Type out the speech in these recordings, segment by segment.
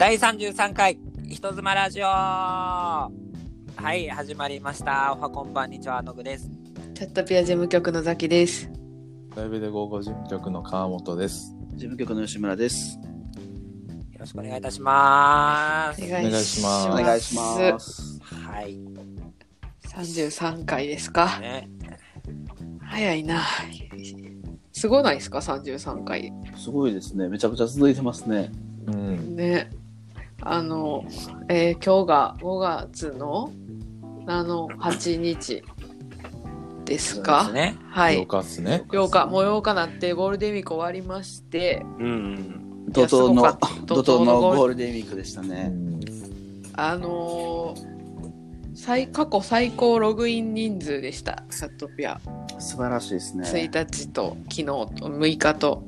第33回人妻ラジオはい始まりましたおはこんばんにちはのぐですチャットピア事務局のザキです。ライブで午後事務局の川本です。事務局の吉村です。よろしくお願いいたしますお願いしますお願いします。はい三十三回ですか？ね早いな。すごないですか、三十三回。すごいですね。めちゃくちゃ続いてますね。うん。ね。あの、えー今日が五月の七八日ですか？ですねよはい。かっすね。八日、もう八日なってゴールデンウィーク終わりまして、うん怒涛の怒涛のゴールデンウィークでしたうね。ん。あのー最過去最高ログイン人数でした。チャットピア。素晴らしいですね。1日と昨日と6日と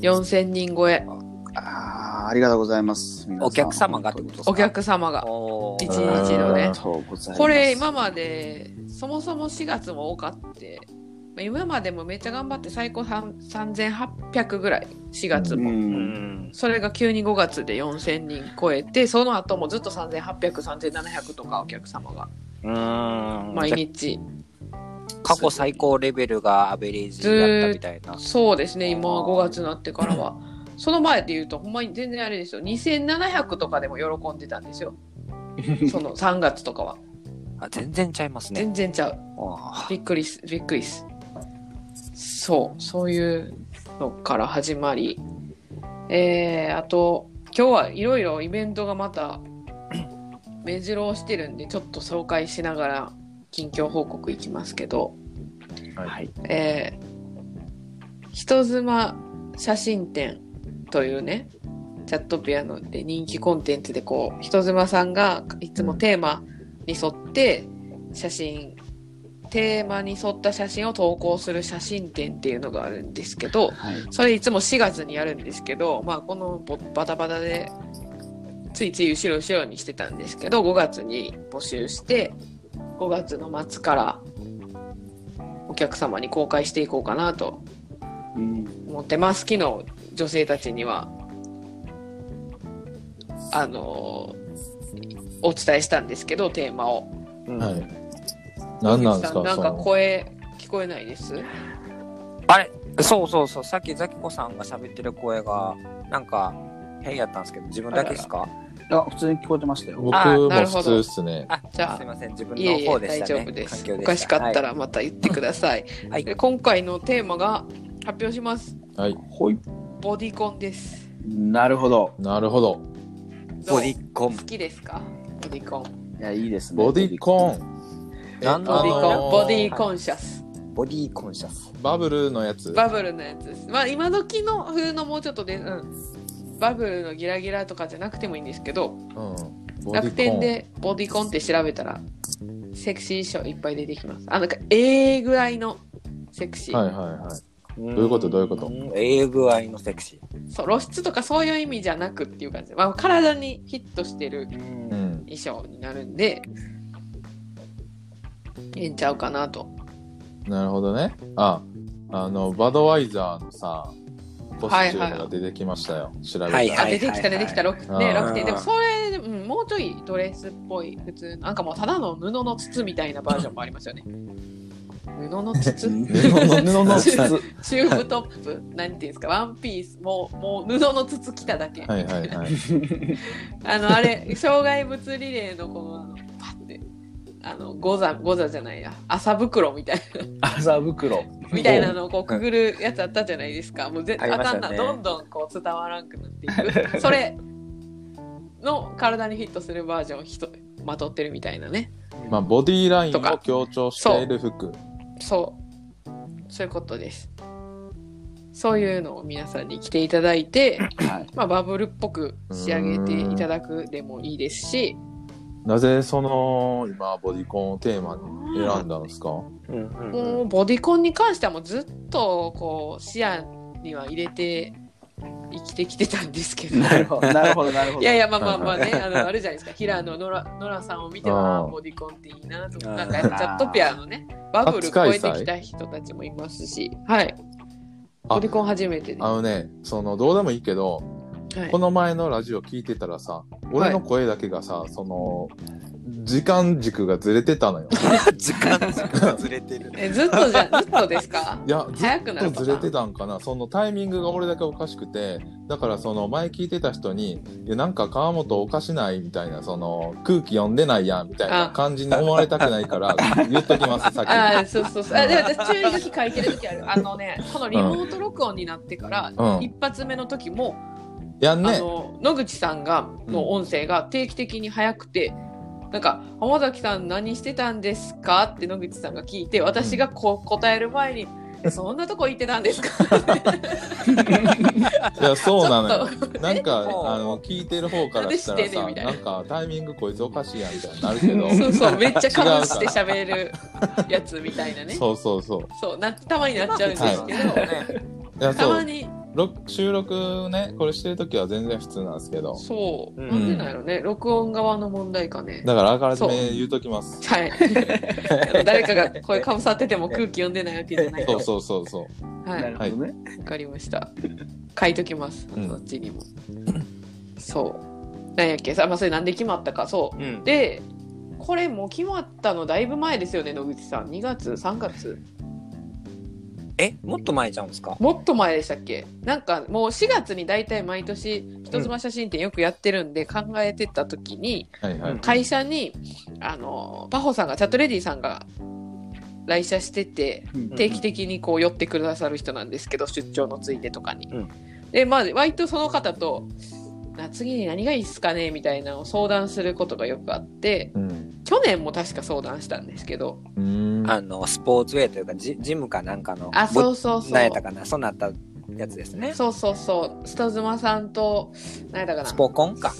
4000人超えあーありがとうございます。お客様がってことですか？お客様が。一日のね。ありがとうございます。これ今までそもそも4月も多かってまあ今までもめっちゃ頑張って最高3 3800ぐらい4月う。も、うん。んそれが急に5月で4000人超えてその後もずっと38003700とかお客様が。うん。毎日。過去最高レベルがアベレージだったみたいな。そうですね今5月になってからはその前で言うとほんまに全然あれですよ。2700とかでも喜んでたんですよ。その3月とかは。あ全然ちゃいますね。全然ちゃう。あ。びっくりすびっくりす。そうそういうのから始まり。えー、あと今日はいろいろイベントがまた 目白押してるんでちょっと紹介しながら近況報告いきますけど。はい。えー、人妻写真展というねチャットピアノで人気コンテンツでこう人妻さんがいつもテーマに沿って写真テーマに沿った写真を投稿する写真展っていうのがあるんですけどはい。それいつも4月にやるんですけど、まあ、このボバタバタでついつい後ろ後ろにしてたんですけど5月に募集して5月の末からお客様に公開していこうかなとうん思ってます昨日女性たちにはあのーお伝えしたんですけどテーマを。うん。はい。何なんですか？なんか声聞こえないです？あれ？そうそうそう。さっきザキコさんが喋ってる声がなんか変やったんですけど自分だけですか？あ、普通に聞こえてましたよ。僕あもなるほど。普通っすね。あじゃあすいません。自分いえいえの方でしたね。大丈夫です。おかしかったはらまた言ってくださいい、はい。で今回のテーマが発表します。はい。ほい。ボディコンですなるほど。なるほど。ボディコン好きですか？ボディコンいや、いいですね。ボディコン。えなんボディコン、あのーボディコンシャスボディコンシャスバブルのやつ。バブルのやつですまあ今時の風のもうちょっとで、うん、バブルのギラギラとかじゃなくてもいいんですけどうん。ボディコン楽天。でボディコンって調べたらセクシー衣装いっぱい出てきますあなんかええぐらいのセクシー、はいはいはい。どういうこと？どういうこと？ええ具合のセクシそう露出とかそういう意味じゃなくっていう感じ。で、まあ、体にフィットしてるーうん。衣装になるんでええんちゃうかなと。なるほどね。あ、あの、バドワイザーのさ、コスチュームが出てきましたよ。調べたら。は出てきた出てきた、ろくね、あー楽天でもそれ、うん、もうちょいドレスっぽい普通なんかもうただの布の筒みたいなバージョンもありますよね布の筒？布 布のの筒。チューブトップ？なんていうんですか？ワンピース。もうもう布の筒着ただけ、はいはいはい。あのあれ障害物リレーのこのあのパッてあのゴザゴザじゃないや。麻袋みたいな。麻袋。みたいなのをこうくぐるやつあったじゃないですか。もうぜありあかんな、どんどんこう伝わらんくなっていく。それの体にフィットするバージョンをまとってるみたいなね。まあ、ボディラインを強調している服。そう。そういうことです。そういうのを皆さんに着ていただいて、はい。まあ、バブルっぽく仕上げていただくでもいいですし。なぜその、今、ボディコンをテーマに選んだんですか？うん。うん。もうボディコンに関してはもうずっとこう視野には入れて生きてきてたんですけど。なるほど、なるほど、なるほど。いやいやまあまあまあねあのあるじゃないですか。平野ノラノラさんを見てあはーボディコンっていいなとあーなんかチャットピアのね。バブル超えてきた人たちもいますし。はい。あボディコン初めてであのね、その、どうでもいいけど、はい。この前のラジオ聞いてたらさ、俺の声だけがさ、その、時間軸がずれてたのよ。時間軸がずれてる。え、ずっとじゃ、ずっとですか？いや、ず早くなるパターンっとずれてたんかな。そのタイミングが俺だけおかしくて、だからその前聞いてた人に、いや、なんか川本おかしないみたいな、その空気読んでないやんみたいなあ感じに思われたくないから、言っときます、さっき。ああ、そうそうそう。あ、で、私注意書き書いてる時ある。あのね、このリモート録音になってから、うん一発目の時も、やんね。あの、野口さんが、の音声が定期的に早くて、なんか、浜崎さん何してたんですか？って野口さんが聞いて、私がこう答える前に、えそんなとこ行ってたんですか？いや、そうなのよ。なんか、え？あの、聞いてる方からしたらさ、なんかタイミングこいつおかしいやんみたいになるけど。そうそう、めっちゃかぶ違して喋るやつみたいなね。そうそうそう。そうな、たまになっちゃうんですけど、ね。いや、そう。たまに、ろ収録ね、これしてるときは全然普通なんですけど。そう、うんなんでなんやろね、録音側の問題かね。だから、あからじめ言うときます。はい。あ の誰かが声かぶさってても空気読んでないわけじゃないと。そうそうそうそう。はい。わなるほどね。かりました。書いときます。うんそっちにも。そう。なんやっけ？さ、まあ、それなんで決まったか、そう。うん。で、これもう決まったのだいぶ前ですよね、野口さん。2月 ?3 月？え、もっと前ちゃうんですか？もっと前でしたっけ？なんかもう4月に大体毎年人妻写真展よくやってるんで考えてた時に、はいはい。会社に、あの、パホさんが、チャットレディさんが来社してて、うん定期的にこう寄ってくださる人なんですけど、出張のついでとかに。うんで、まあ、割とその方と、な次に何がいいっすかね？みたいなのを相談することがよくあって、うん。去年も確か相談したんですけど、うーん。あの、スポーツウェイというか、ジジムかなんかの。あ、そうそうそう。何やったかなそうなったやつですね。そうそうそう。ストズマさんと、何やったかなスポコンか。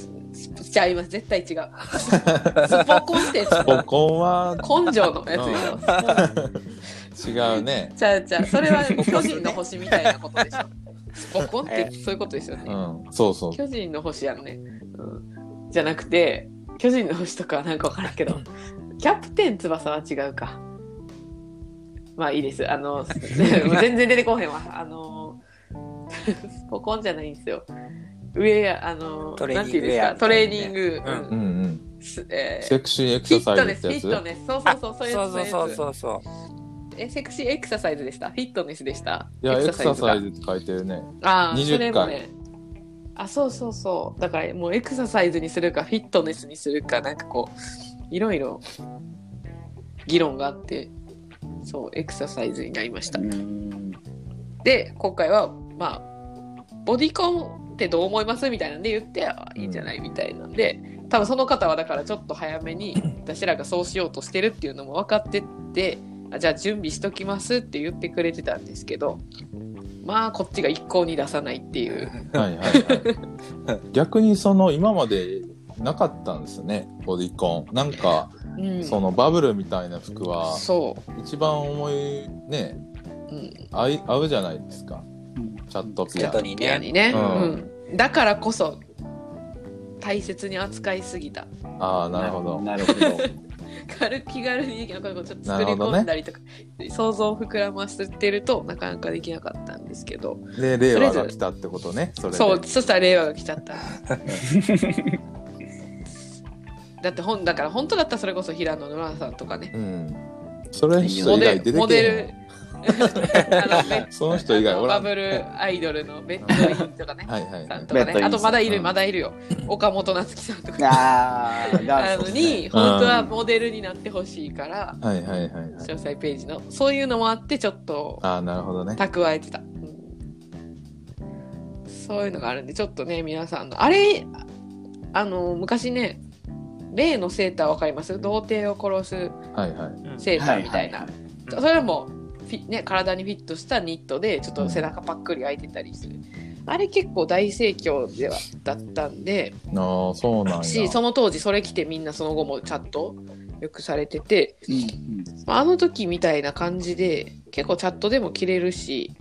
ちゃいます。絶対違う。スポコンってやつポコンは根性のやつでしょ。違うね。じゃあじゃあそれは巨人の星みたいなことでしょ。スポコンってそういうことですよね。うん。そうそう。巨人の星やんね。うん、じゃなくて、巨人の星とかはなんかわからんけど、キャプテン翼は違うか。まあいいです。あの、全然出てこへんわ。あの、スポコンじゃないんですよ。上や、あの、トレーニングなんていうんですか、ウェアトレーニング、うんうんうん。すえーセクシーエクフィサットネス、サイズってやつ？フィットネス。そうそうそう、そう。そうそうそううそう。え、セクシーエクササイズでした？フィットネスでした？いや、エクサがサイズって書いてるね。ああ、20それもね。あ、そうそうそう。だからもうエクササイズにするか、フィットネスにするか、なんかこう、いろいろ議論があって、そう、エクササイズになりました。うんで、今回は、まあ、ボディコンってどう思いますみたいなんで言って、あいいんじゃないみたいなんで、多分その方はだからちょっと早めに、私らがそうしようとしてるっていうのも分かってて、あじゃあ準備しときますって言ってくれてたんですけど、まあ、こっちが一向に出さないっていう。はいはいはい。逆にその今までなかったんですね、ボディコン。なんか、うん、そのバブルみたいな服は、そ一番思い、ね、う。うん。合い合うじゃないですか。うんチャットピアチャッ。トにね。にね、ううんだからこそ、大切に扱いすぎた。ああ、なるほど。なるほど。軽気軽にできることをちょっ作り込んだりとか、想像を膨らませてるとなかなかできなかったんですけど。で、令和が来たってことね、それで。そうそしたら令和が来ちゃった。だってほんだから本当だったらそれこそ平野ノラさんとかね。うん。それ以外出てデルモデル その人以外おらん。バブルアイドルのベッドインとかね。はいはいはい。ね。ベッドインあとまだいるうんまだいるよ。岡本夏樹さんとか ああ、あの元祖ですね。に本当はモデルになってほしいからはいはいはいはい。詳細ページの。そういうのもあってちょっとああ、なるほどね。蓄えてた、うん。そういうのがあるんでちょっとね皆さんの。あれあの昔ね例のセーターわかります？童貞を殺すはいはい。セーターみたいな、はいはいそれもね、体にフィットしたニットでちょっと背中パックリ開いてたりする、あれ結構大盛況ではだったんで。ああ、そうなんや。しその当時それ着てみんなその後もチャットよくされてて。うんうん。まああの時みたいな感じで結構チャットでも着れるし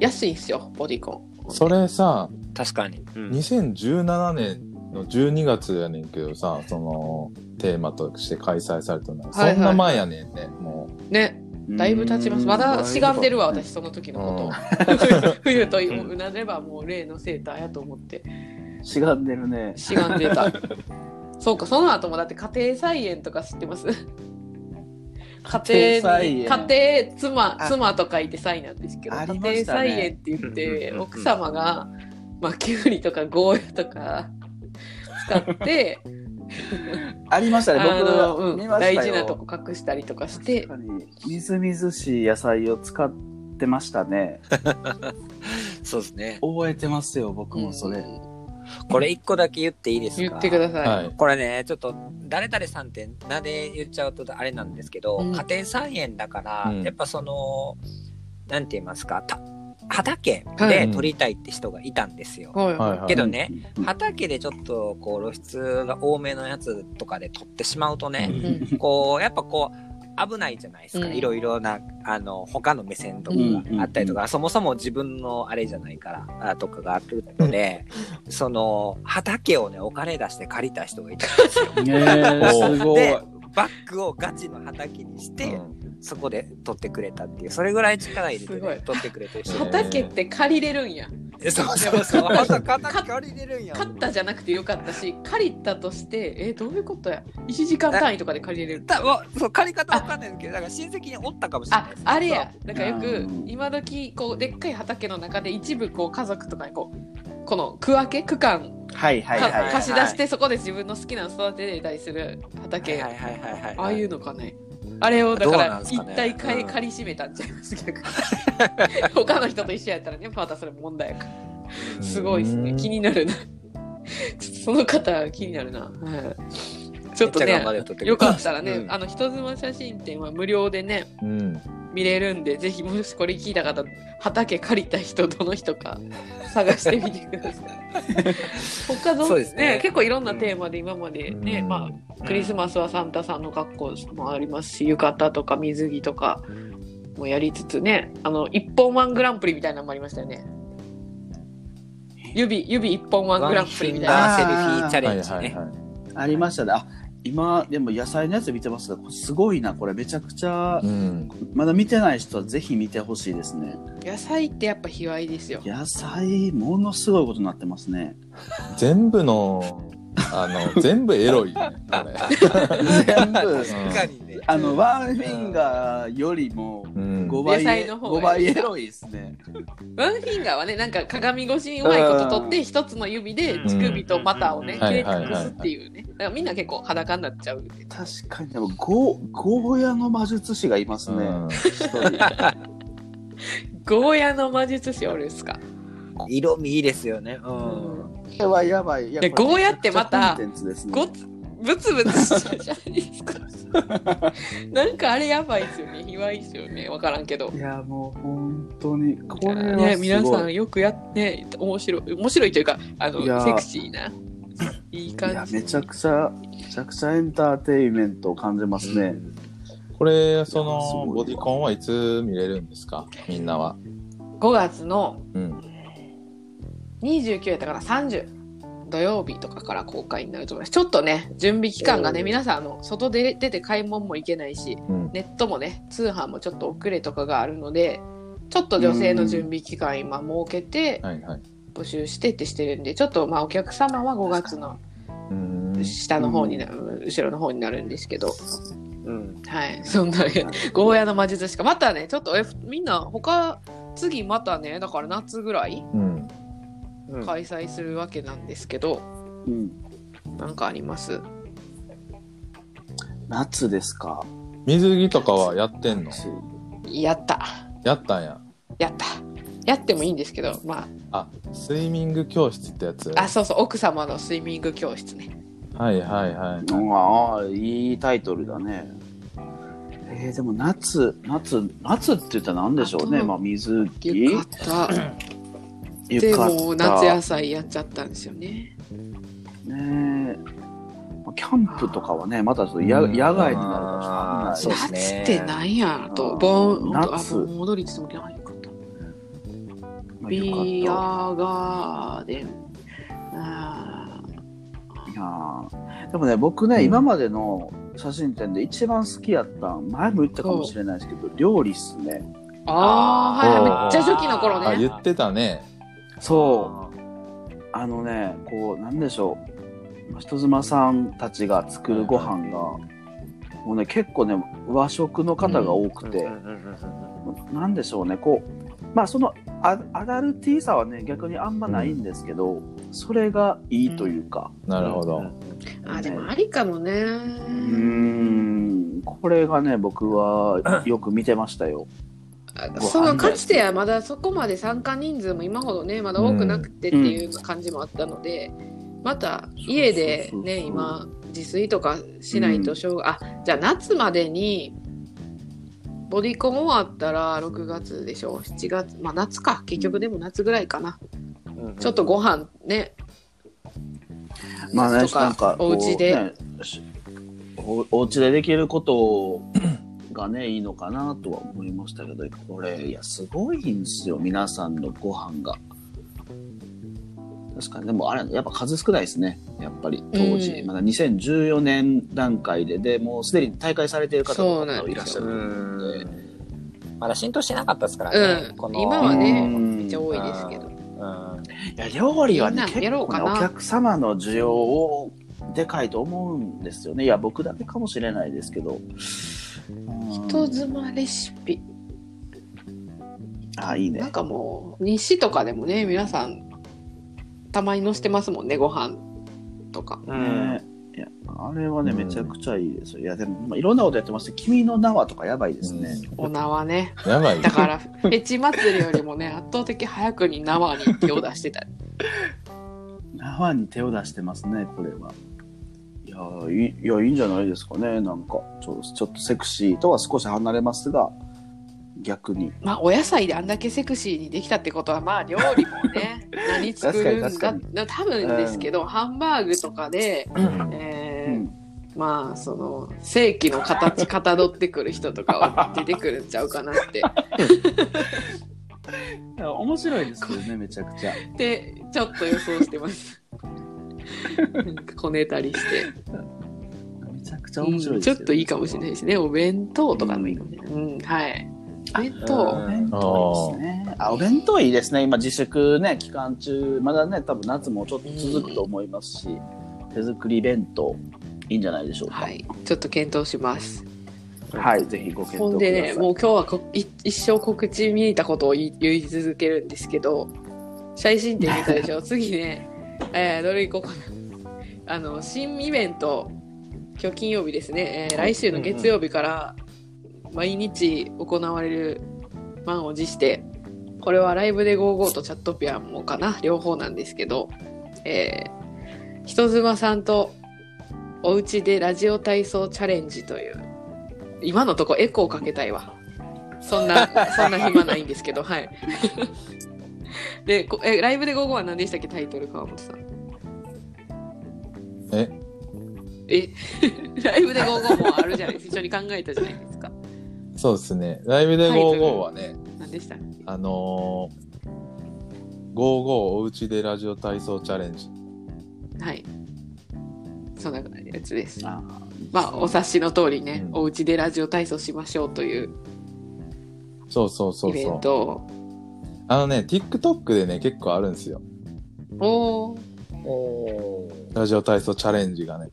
安いんですよボディコン。それさ、確かに。うん。2017年の12月やねんけどさ、そのテーマとして開催されたのは、はいはいそんな前やねんね、もね。う。だいぶ経ちます。まだしがんでるわ、私、その時のこと。を。冬とうなればもう例のセーターやと思って、しがんでるね。しがんでた。そうか、その後もだって家庭菜園とか知ってます？家庭に、家庭家庭、妻、あ。妻と書いて菜なんですけど、あり家ましたね。庭菜園って言って奥様が、まあ、きゅうりとかゴーヤとか使って、ありましたね。あの、僕、うん、見ましたよ。大事なとこ隠したりとかして確、かに、みずみずしい野菜を使ってましたね。そうですね。覚えてますよ、僕もそれ。うんこれ一個だけ言っていいですか？言ってください。はい。これね、ちょっと、誰々さんって名で言っちゃうとあれなんですけど、うん家庭菜園だから、うんやっぱその、なんて言いますか、た畑はいで取りたいって人がいたんですよ。はいはいはい。けどね、うん、畑でちょっとこう露出が多めのやつとかで取ってしまうとね、うんこう、やっぱこう、危ないじゃないですか。うんいろいろな、あの、他の目線とかがあったりとか、そもそも自分のあれじゃないから、あとかがあるので、その、畑をね、お金出して借りた人がいたんですよ。ね え、すごい。で、バッグをガチの畑にして、うんそこで取ってくれたっていう、それぐらい力入れて、すごいね、取ってくれてる人畑って借りれるんや。えそうそうそう。畑借りれるんや。買ったじゃなくてよかったし、借りたとして、え、どういうことや ?1 時間単位とかで借りれる。たわそう借り方わかんないけど、だから親戚におったかもしれないああれや。なんかよくうん、今時こう、でっかい畑の中で一部、こう、家族とかにこう、この区分け区間はいはいかはいはい。貸し出して、そこで自分の好きなの育てれたりするはい畑。はいはいはいはい。ああいうのかね。あれをだから一体買いうん。借り占めたんちゃいます逆に 他の人と一緒やったらねまたそれ問題やから。すごいですね。気になるな。その方気になるな、はい、ちょっとねよかったらね、うん。あの人妻写真展は無料でねうん。見れるんでぜひもしこれ聞いた方畑借りた人どの人か探してみてください。他のそうですね。結構いろんなテーマで今までね、うん。まあクリスマスはサンタさんの格好もありますし浴衣とか水着とかもやりつつねあの一本ワングランプリみたいなのもありましたよね。指指一本ワングランプリみたいな。セルフィーチャレはいンジね。はいはい。ありましたね。あ、今、でも野菜のやつ見てますが、すごいな。これめちゃくちゃう、ん。まだ見てない人はぜひ見てほしいですね。野菜ってやっぱ卑猥ですよ野菜、ものすごいことになってますね。全部の、あの、全部エロいね。全部、確かにね。あの、ワンフィンガーよりもうん。5倍、野菜の方が5倍エロいですね。ワンフィンガーはねなんか鏡越しにうまいこと取って一つの指で乳首と股をねうん切れ隠すっていうねだからみんな結構裸になっちゃう確かに、でも、ゴー、ゴーヤの魔術師がいますね。うん ゴーヤの魔術師おるっすか？色味いいですよね。うん。これはやばい。いやゴーヤってまたねごつブツブツしてるじゃないですかなんかあれやばいっすよね卑猥っすよねわからんけどいや、もう本当に、これはすごい。ね皆さんよくやって面白い面白いというかあのセクシーな いいいや感じめちゃくちゃ、めちゃくちゃエンターテインメントを感じますね。これ、その、ボディコンはいつ見れるんですか？みんなは。5月のうん。29やったかな30土曜日とかから公開になると思いますちょっとね準備期間がね皆さんあの外で出て買い物も行けないしうん。ネットもね通販もちょっと遅れとかがあるのでちょっと女性の準備期間今設けて。募集してってしてるんでちょっとまあお客様は5月のうん。下の方になる、後ろの方になるんですけどうん。はいそんなゴーヤの魔術しかまたねちょっとえみんな他次またねだから夏ぐらいうん。うん開催するわけなんですけど、うん。なんかあります？夏ですか？水着とかはやってんの？やったやったんや。やったやってもいいんですけどまあ、スイミング教室ってやつ？ああそうそう奥様のスイミング教室ねはいはいはい。うんああ、いいタイトルだね。えー、でも夏、夏、夏って言ったら何でしょうね。まあ、水着でもう夏野菜やっちゃったんですよね。ねまあキャンプとかはね、またそのやうん。野外になるかもしれない。ね。夏ってなんやと。あー盆あ踊りって言ってもないかった。まあビ浴アガーデン。いやー。でもね、僕ね、うん。今までの写真展で一番好きやったん前も言ったかもしれないですけど料理っすね。ああ、はいはい。めっちゃ初期の頃あ、ね。言ってたね。そう。あのねこうなんでしょう。人妻さんたちが作るご飯がもうね結構ね和食の方が多くて、なんでしょうねこうまあそのアアダルティーさはね逆にあんまないんですけど、それがいいというか。なるほど。あ、でもありかもね。うーん。これがね僕はよく見てましたよ。そのかつてはまだそこまで参加人数も今ほどねまだ多くなくてっていう感じもあったので、また家でね今自炊とかしないとしょうが、あじゃあ夏までにボディコン終わったら6月でしょ？7月まあ夏か。結局でも夏ぐらいかな、ちょっとご飯ね。まあねとかなんかお家で、ねしおお家でできることがねいいのかなとは思いましたけどこれいやすごいんですよ皆さんのご飯が。確かにでもあれやっぱ数少ないですねやっぱり当時、うん。まだ2014年段階ででもうすでに大会されている方もいらっしゃるので。まだ浸透してなかったですからね。うん。この今はねうん。めっちゃ多いですけど。うん。いや料理はね結構ねお客様の需要をでかいと思うんですよね。いや僕だけかもしれないですけど。うん人妻レシピ。あいいね。なんかもう日誌とかでもね皆さんたまに載せてますもんねご飯とか。うん。ね。いやあれはねうん。めちゃくちゃいいですよ。いやでも、まあ、いろんなことやってます君の名はとかやばいですね、お縄ね。やばい。だからフェチ祭りよりもね圧倒的早くに縄に手を出してた。名はに手を出してますねこれは。いやいいいやいいんじゃないですかねなんか。ちょちょっとセクシーとは少し離れますが逆に。まあお野菜であんだけセクシーにできたってことはまあ料理もね 何作るんだな多分ですけど、ハンバーグとかで、えーうん。まあその正規の形かたどってくる人とかは出てくるんちゃうかなって。面白いですけどねめちゃくちゃ。でちょっと予想してますなんかこねたりしてめちゃくちゃ面白いですちょよっといいかもしれないですね。お弁当とかでもいいかもしれない。うん、はい。お弁う当。お弁当いいですね。あ、お弁当いいですね。今自粛ね、期間中、まだね、多分夏もちょっと続くと思いますし、手作り弁当、いいんじゃないでしょうか。はい。ちょっと検討します。はい、ぜひご検討ください。ほんでね、もう今日はこい一生告知見たことを言い言い続けるんですけど、最新展見たでしょ次ね、えー、どれ行こうかな。あの、新イベント、今日金曜日ですね、えー来週の月曜日から毎日行われる満を持して、これはライブで55とチャットピアンもかな、両方なんですけど、えー人妻さんとお家でラジオ体操チャレンジという、今のとこエコーかけたいわ。そんな、そんな暇ないんですけど、はい。で、こえライブで午後は何でしたっけ、タイトル、川本さん。え、え、ライブで午後もあるじゃないですか。一緒に考えたじゃないですか。そうですね。ライブで55はね、何でしたあのー、55おうちでラジオ体操チャレンジ。はい。そんなやつです。あまあ、お察しの通りね、うんお家でラジオ体操しましょうというそうそうそイベンうそう。トを。あのね、TikTok でね、結構あるんですよ。おーおーラジオ体操チャレンジがね。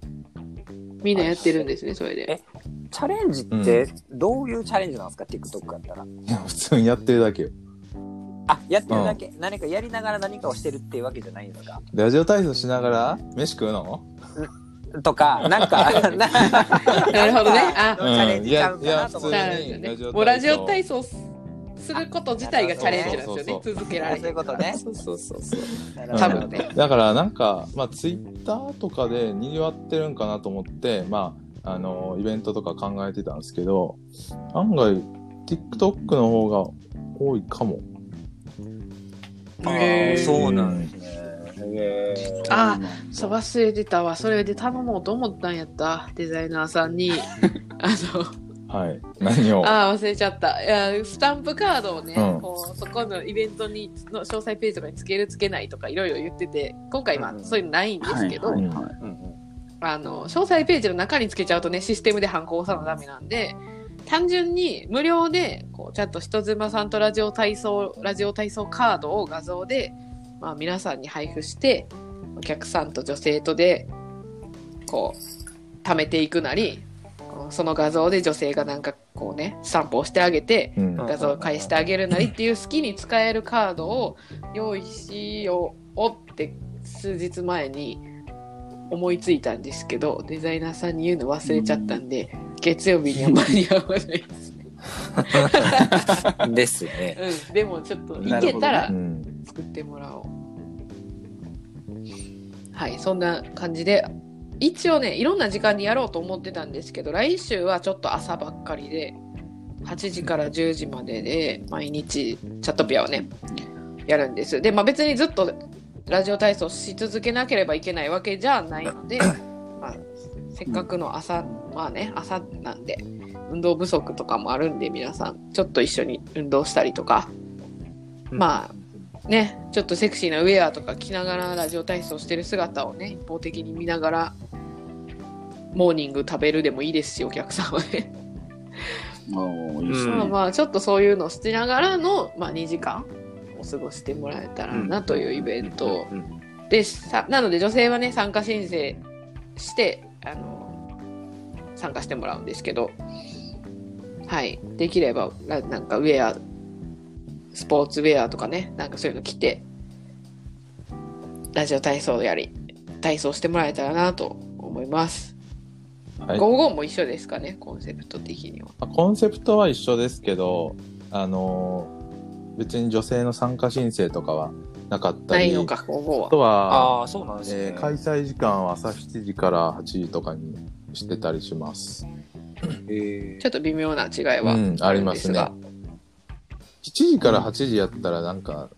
みんなやってるんですね、それで。えチャレンジってどういうチャレンジなんですか、TikTok だったら。いや普通にやってるだけよ。あ、やってるだけ、何かやりながら何かをしてるっていうわけじゃないんですかラジオ体操しながら飯食うの？とか、なんか、な なるほどね。あ、チャレンジちゃうかなと思って。ラジオ体操すること自体がチャレンジなんですよね。そ続けられる。そういうことねそうそうそうそう。多分ね。だからなんか、まあ、ツイッターとかで賑わってるんかなと思って、まあ、あの、イベントとか考えてたんですけど、案外、TikTok の方が多いかも。あへーーそうなんですね。へーあそう忘れてたわ。それで頼もうと思ったんやった。デザイナーさんに。あの、はい。何を？ああ、忘れちゃった。いや、スタンプカードをね、うんこうそこのイベントにの詳細ページとかにつけるつけないとかいろいろ言ってて、今回まあうんそういうのないんですけど、はいはいはいうんうんあの、詳細ページの中につけちゃうとね、システムで反抗さなダメなんで、単純に無料で、こう、ちゃんと人妻さんとラジオ体操、ラジオ体操カードを画像で、まあ皆さんに配布して、お客さんと女性とで、こう、貯めていくなり、その画像で女性がなんかこうね、スタンプをしてあげて、うん。画像を返してあげるなりっていう好きに使えるカードを用意しようって数日前に思いついたんですけどデザイナーさんに言うの忘れちゃったんで、月曜日には間に合わないです、ですね。うん、でもちょっといけたらうん。作ってもらおう、はいそんな感じで一応ねいろんな時間にやろうと思ってたんですけど来週はちょっと朝ばっかりで8時から10時までで毎日チャットピアをねやるんです。でまあ別にずっとラジオ体操し続けなければいけないわけじゃないので、まあ、せっかくの朝まあね朝なんで運動不足とかもあるんで皆さんちょっと一緒に運動したりとかまあねちょっとセクシーなウェアとか着ながらラジオ体操してる姿をね一方的に見ながらモーニング食べるでもいいですしお客さんはね、もういいっすね。まあまあちょっとそういうのをしながらの、まあ、2時間を過ごしてもらえたらなというイベントうんです、さなので女性はね参加申請してあの参加してもらうんですけどはい。できればななんかウェアスポーツウェアとかねなんかそういうの着てラジオ体操やり体操してもらえたらなと思います、はい。ゴーゴーも一緒ですかねコンセプト的には。まあコンセプトは一緒ですけど、あのー別に女性の参加申請とかはなかったり、あはとは、ああ、そうなんですね。えー開催時間は朝7時から8時とかにしてたりします。えちょっと微妙な違いはうんありますね7時から8時やったらなんか、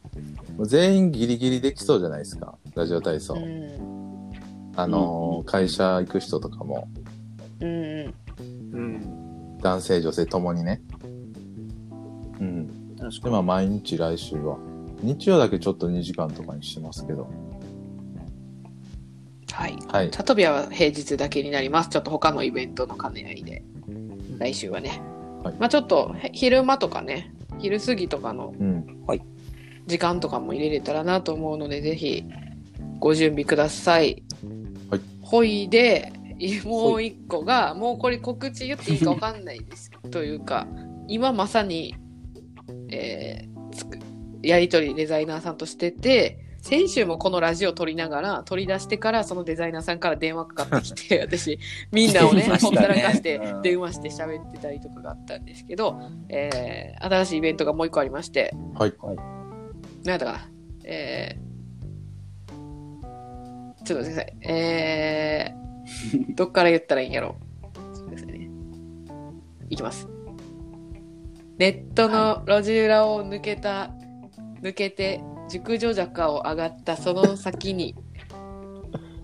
全員ギリギリできそうじゃないですか、ラジオ体操。うんあのー会社行く人とかも、うんうん。男性女性ともにね。うん。で、まあ毎日来週は。日曜だけちょっと2時間とかにしてますけど。はいはい。チャトビアは平日だけになります。ちょっと他のイベントの兼ね合いで。来週はね。はいまあちょっとへ昼間とかね、昼過ぎとかのうん。時間とかも入れれたらなと思うので、ぜひご準備ください。はい。ほいで、いもう一個が、もうこれ告知言っていいかわかんないです。というか、今まさに、えーつくやりとりデザイナーさんとしてて、先週もこのラジオ撮りながら、取り出してからそのデザイナーさんから電話かかってきて、私、みんなをね、ほったらかしてうん電話して喋ってたりとかがあったんですけど、えー新しいイベントがもう一個ありまして、はい。何やったかなえー、ちょっと待ってください。えー、どっから言ったらいいんやろう。ちょっと待ってくださいね。いきます。ネットの路地裏を抜けた、抜けて、熟女坂を上がったその先に、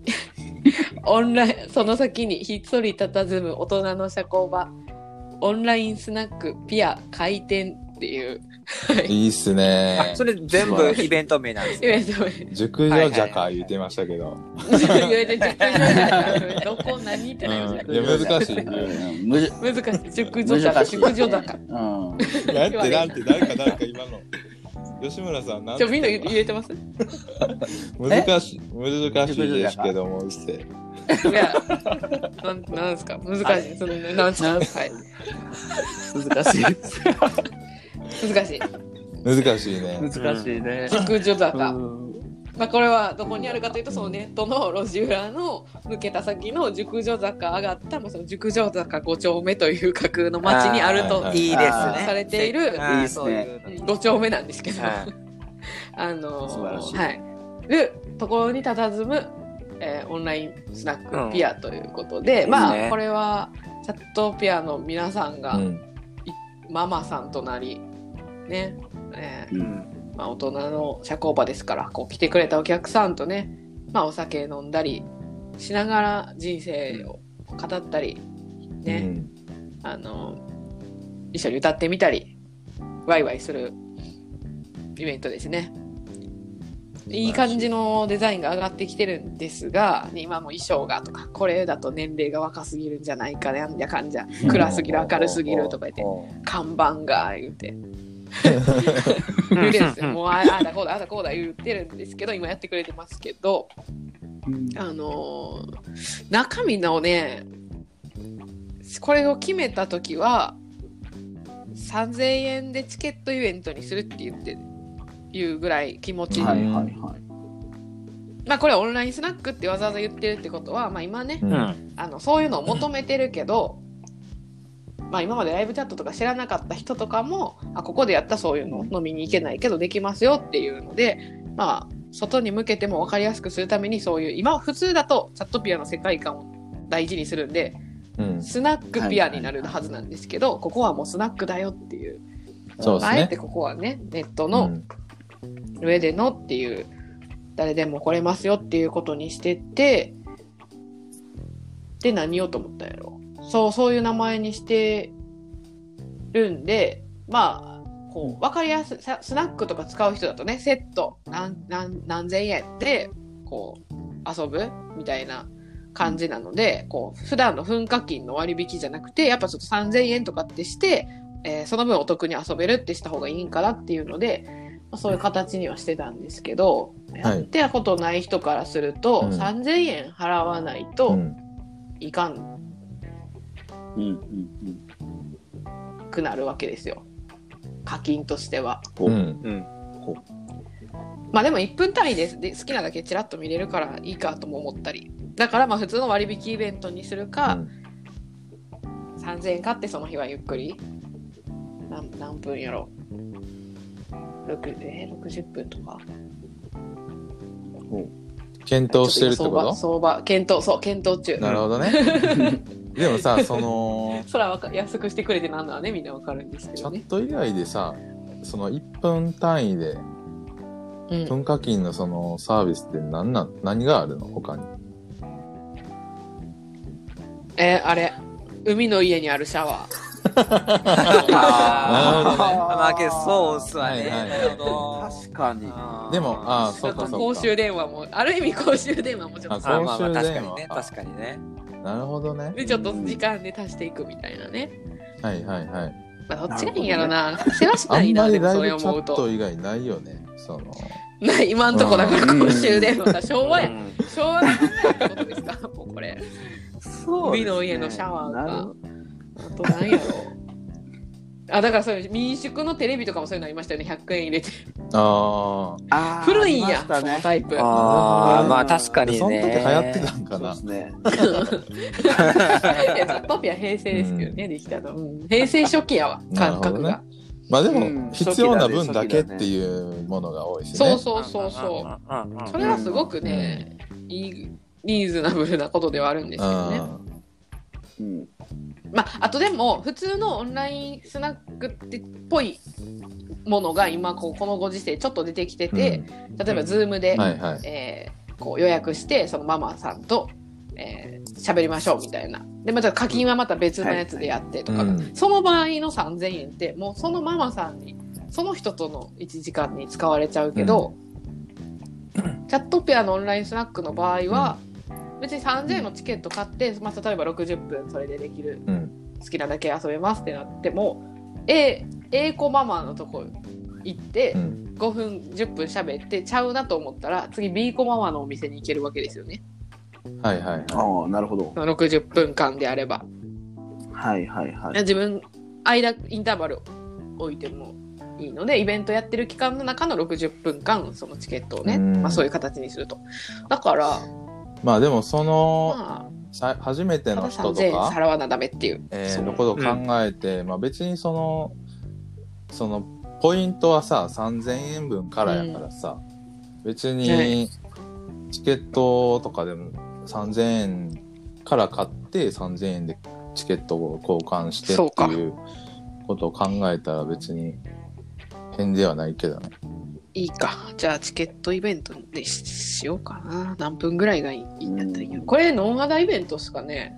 オンライン、その先にひっそり佇む大人の社交場、オンラインスナックピア開店っていう、はいいいっすねあ、。それ全部イベント名なんですイベね。ント名熟女じゃか言ってましたけど。言えて熟女坂どこ何ってうん。なりましいや、難しい。うんむずた難しい熟女坂難しい熟女坂うん。なんて、なんて、誰か誰か今の。吉村さん、なんちょみんな言えてます？難しい。難しいですけども、うっせえ。いやなんなんですか？難しいそのなんですか？はい難しい。難しい難しいね。難しいね。熟女坂うんまあこれはどこにあるかというとそのネットの路地裏の抜けた先の熟女坂上がったもうその熟女坂5丁目という架空の町にあるといいですね。されているあーいいですね。そういうの5丁目なんですけど、はい。あのはい、るところに佇む、えーオンラインスナッうんクピアということで、いいまあねこれはチャットピアの皆さんがうん。ママさんとなり、ね、えーうんまあ、大人の社交場ですからこう来てくれたお客さんとね、まあ、お酒飲んだりしながら人生を語ったり、ねうん。あの一緒に歌ってみたりワイワイするイベントですね。い。い感じのデザインが上がってきてるんですが、ね今も衣装がとか、これだと年齢が若すぎるんじゃないかね、なんじゃかんじゃ、暗すぎる、明るすぎるとか言って、看板が言って。言うてるんですよ。もうああだこうだあだこうだ言ってるんですけど今やってくれてますけどあのー中身のねこれを決めた時は3000円でチケットイベントにするって言っていうぐらい気持ちで、はいはいはい。まあこれはオンラインスナックってわざわざ言ってるってことは、まあ、今ねううんん。あのそういうのを求めてるけど、まあ、今までライブチャットとか知らなかった人とかもあここでやったそういうの飲みに行けないけどできますよっていうのでまあ外に向けても分かりやすくするためにそういう今普通だとチャットピアの世界観を大事にするんでうん。スナックピアになるはずなんですけど、ここはもうスナックだよっていう。そうですね。あえてここはねネットのうん。上でのっていう誰でも来れますよっていうことにしててで何をと思ったんやろ？そうそういう名前にしてるんでまあこう分かりやすいさスナックとか使う人だとねセット何何何千円でこう遊ぶみたいな感じなのでこう普段の噴火金の割引じゃなくてやっぱちょっと3000円とかってして、えーその分お得に遊べるってした方がいいんかなっていうので、まあそういう形にはしてたんですけど、やってたことない人からすると、うん。3000円払わないうとん。いかんくなるわけですよ。課金としては。う。ん。うん。まあでも1分単位でで好きなだけちらっと見れるからいいかとも思ったり。だからまあ普通の割引イベントにするか、3000円買ってその日はゆっくり。何何分やろ6えー、60分とか。検討してるって相こと？場相場検討そう検討中。なるほどね。でもさ、その、そらわか安くしてくれてなんのはねみんなわかるんですけチどねャット以外でさ、その1分単位で、うん分課金のそのサービスって何なん、何があるの？他に。えーあれ海の家にあるシャワー ああけどそうっすわね。確かに。でもあーちょっそうかそうかと公衆電話もある意味公衆電話もちょっとああまあまあ公衆確かにね。電話か確かにね。なるほどね。でちょっと時間で足していくみたいなね、はいはいはい。まあ、どっちがいいんやろな。世話しあないんまりラなでもそイブチャッれ思うと。ト以外ないよね。その、ない今んとこだから公衆電話が昭和やうん。昭和のってことですか？もうこれ。そう海の家のシャワーが。あと何やろあだからそういう民宿のテレビとかもそういうのありましたよね。100円入れて。ああー古いんやね。そのタイプ。あああ、まあ確かあ。にね。その時流行ってたんかな。そうです。ね。いやザットピア平成ですけどね、できたの、うん。平成初期やわ感覚が、まあでうん。も、必要な分だけっていうものが多いしね。そうそうそうそう。うんうんうんそれはすごくね、いいリーズナブルなことではあるんですけどね。うん。まあ、あとでも、普通のオンラインスナックってっぽいものが今こう、このご時世ちょっと出てきてうんて、例えば、ズームで、うんはいはい。えーこう予約して、そのママさんと、えー喋りましょうみたいな。で、また課金はまた別のやつでやってとか、うんその場合の3000円って、もうそのママさんに、その人との1時間に使われちゃうけど、チャットピアのオンラインスナックの場合は、別に3000円のチケット買って、まあ、例えば60分それでできるうん。好きなだけ遊べますってなっても A, A 子ママのとこ行ってうん。5分10分喋ってちゃうなと思ったら次 B 子ママのお店に行けるわけですよねはいはいはい。ああ、なるほど。60分間であればはいはいはい。自分間インターバル置いてもいいのでイベントやってる期間の中の60分間そのチケットをね、うんまあ、そういう形にするとだからまあでもその、まさ初めての人と3000円か、払わなダメっていう。えーのことを考えて、まあ別にその、その、ポイントはさ、3000円分からやからさ、別はに、チケットとかでも3000円から買って3000円でチケットを交換してっていうことを考えたら別に変ではないけどね。いいか。じゃあチケットイベントでしようかな。何分ぐらいがいいんだったらいい。これノンアダイベントっすかね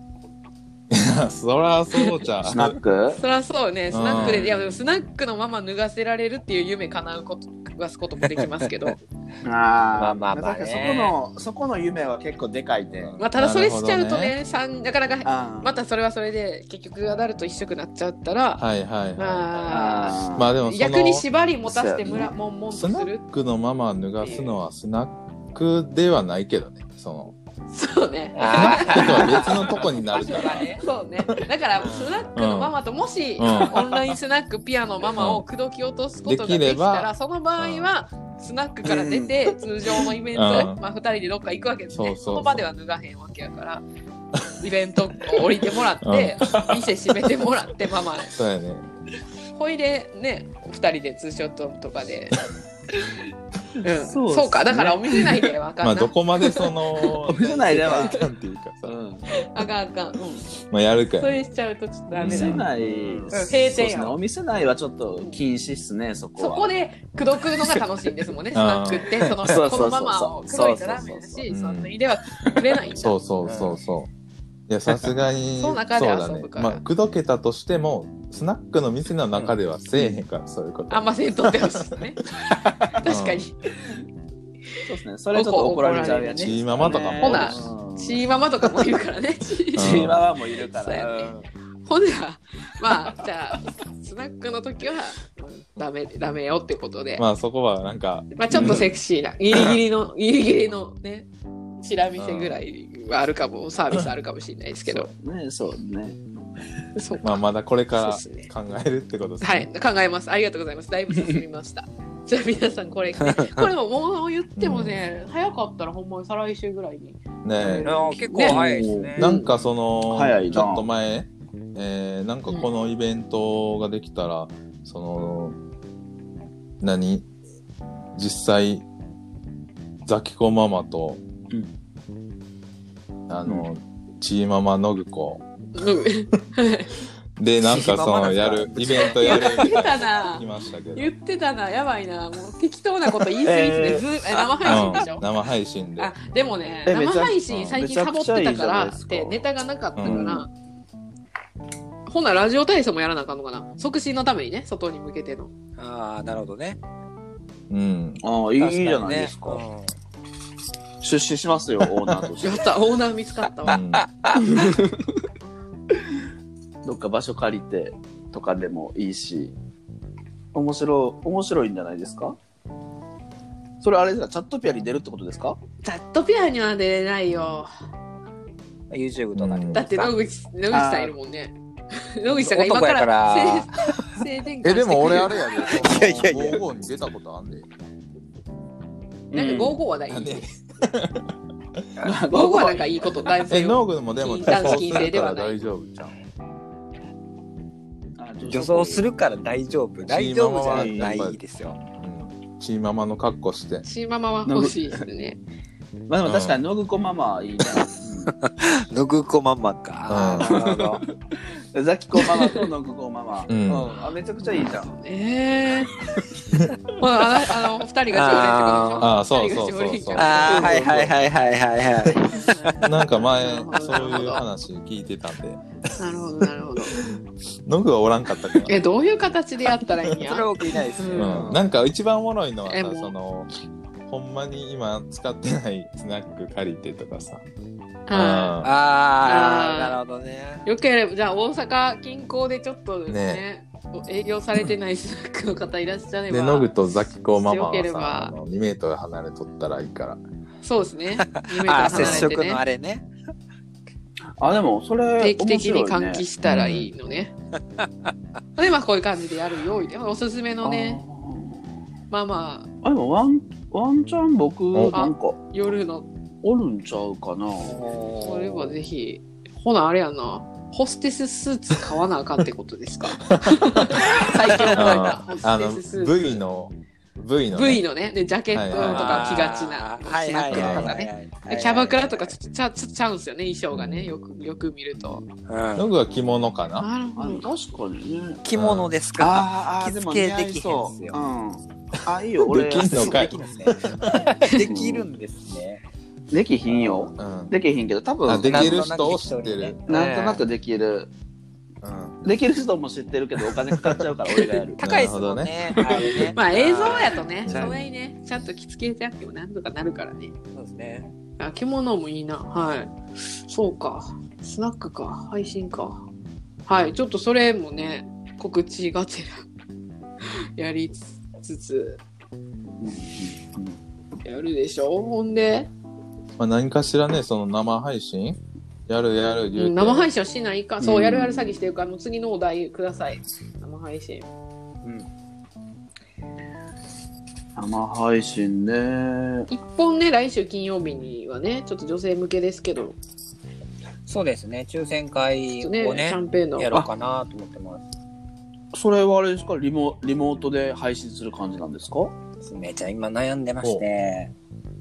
そらそうじゃん。スナック？そりゃそうね。スナックで、うんいやでもスナックのまま脱がせられるっていう夢叶うこと、わすこともできますけど、あまあまあまあねそこの、そこの夢は結構でかいで。まあ、ただそれしちゃうとなるね、三なかなか、あまたそれはそれで、結局アダルト一色になっちゃったら、はいはいはい。まあ、あまあでも逆に縛り持たせてむら、もんもんとスする。ナックのママ脱がすのはスナックではないけどね。その、そうね。あスナックとは別のとこになるから。そうね。だから、スナックのママと、もし、うんオンラインスナックピアノママを口説き落とすことができたら、その場合は、スナックから出て、通常のイベント、うんまあ、二人でどっか行くわけですね。その場では脱がへんわけやから、イベントを降りてもらって、店閉めてもらって、ママに。そうやね。ほいで、ね、二人でツーショットとかで。うん、そそううっすねか、だからお店内でわかんまあ。どこまでその、お店内では世界観っていうかさ、うん。あかんあかん。うん。まあやるかそら。れしちゃうとちょっとダお店メだよ。内、閉そう店やですね。お店内はちょっと禁止っすね、そこは。そこで口説くのが楽しいんですもんね、スナックって。その、そうそうそうこのママを口説いたらダメだし、そうそうそうそんなにではくれないんだ。そうそうそうそう。いや、さすがに、その中でだね遊ぶ。からまあ、口説けたとしても、スナックの店の中ではせえへんから、そういうこと。あんませんとってほしいですね。確かに。そうですね。それちょっと怒られちゃうやつ、チーママとかもほなうんチーママとかもいるからね。チーママもいるから。ねほんじゃ、まあ、じゃあ、スナックの時は、うんダメ、ダメよってことで。まあそこはなんか、まあ、ちょっとセクシーな、ギリギリの、ギリギリのね、チラ見せぐらいはあるかも、サービスあるかもしれないですけど。ね、そうね。そうまあまだこれから考えるってことですはい、考えます。ありがとうございます。だいぶ進みました。じゃあ皆さんこれ、ね、これももう言ってもね、早かったらほんまに再来週ぐらいに。ねいや結構早いですね。なんかその、早いなちょっと前、えー、なんかこのイベントができたら、その、何？実際、ザキコママと、あの、チーママノグコうんで、なんかその、やる、イベントやる、言ってたな来。ましたけど。言ってたな。やばいな。もう適当なこと言い過ぎてて、ずえ生配信でしょ？うん、生配信で。あでもね生配信最近サボってたからってネタがなかったから、ほなラジオ体操もやらなあかんのかな？促進のためにね外に向けてのああ、なるほどね。うん。ああ、いいじゃないですか。出資しますよ、オーナーとしやってたオーナー見つかったわ、うん。どっか場所借りてとかでもいいし、面白い、面白いんじゃないですか？それあれですか、チャットピアに出るってことですか？チャットピアには出れないよ。うん。YouTube とかでもだって野口野口さんいるもんね。野口さんが今か男やから。ら静静電化え、でも俺あれややで。いやいやいや。55に出たことあんで。なんか55はない、なんで？55はなんかいいこと男え、性をノーグもでも金女装男子金するから星ではない大丈夫じゃん。女装するから大丈夫。大丈夫じゃないですよ。うん。チーママの格好して。シーママは欲しいですね まあでも確かに、ノグコママいいな。のぐこママか。うんなるほど。うんザキコママとノグコママ。うんあ、めちゃくちゃいいじゃん。ええー。まあ、あの、あの二人が常連ってことでしょ？あーそうそうそうそうああ、はいはいはいはいはいはい。なんか前なるほ、どそういう話聞いてたんで。なるほど、なるほど。ノグはおらんかったから。え、どういう形でやったらいいんや？それは僕いないですね。うん。なんか一番おもろいのはさ、その、ほんまに今使ってないスナック借りてとかさ。あああーあ、なるほどね。よければ、じゃあ大阪近郊でちょっとね、ね営業されてないスナックの方いらっしゃれば。で、ノグとザキコママよければはさ、あの2メートル離れとったらいいから。そうですね。2メートルああ、離接れてね 触のあ。れね。あ、でも、それ、定期的に換気したらいいのね。で、まあこういう感じでやるよ。おすすめのね、まあまあ、あ、でもワン、ワンチャン僕、おなんか、夜のおるんちゃうかな。それはぜひ、ほな、あれやな。ホステススーツ買わなあかんってことですか？最近覚えた。ホあの、ステススーツ。V の、V の、ね。V のね、で、ジャケットとか着がちな、あーはいはいはいはいスナックの方ね。でキャバクラとかちょっとちゃちょっとちゃうんですよね、衣装がね。よく、よく見ると。うんノグは着物かななるほあど。確かにね。着物ですか？あーあでも似合付けできへんいそう。うん。あ、いいよ、俺。できんのかいできるんですね。できひんよ。うん。できひんけど、多分、あ、できる人を知ってる。なんとなくできる。うん。できる人も知ってるけどお金かかっちゃうから俺がやる 高いですもんね。ね まあ映像やとね、はいそれにね、ちゃんと着付けてあってもなんとかなるからね。そうですね。あ着物もいいな。はい。そうか。スナックか。配信か。はい。ちょっとそれもね、告知がてら やりつつ、やるでしょほんで、まあ、何かしらね、その生配信？やるやる言うて。生配信をしないか。そうう、んやるやる詐欺してるから、もう次のお題ください。生配信。うん。生配信ね一本ね、来週金曜日にはね、ちょっと女性向けですけど、そうですね。抽選会をね、ねキャ、ンペーンの。やろうかなと思ってます。それはあれですか？リモリモートで配信する感じなんですか？めちゃ今悩んでまして。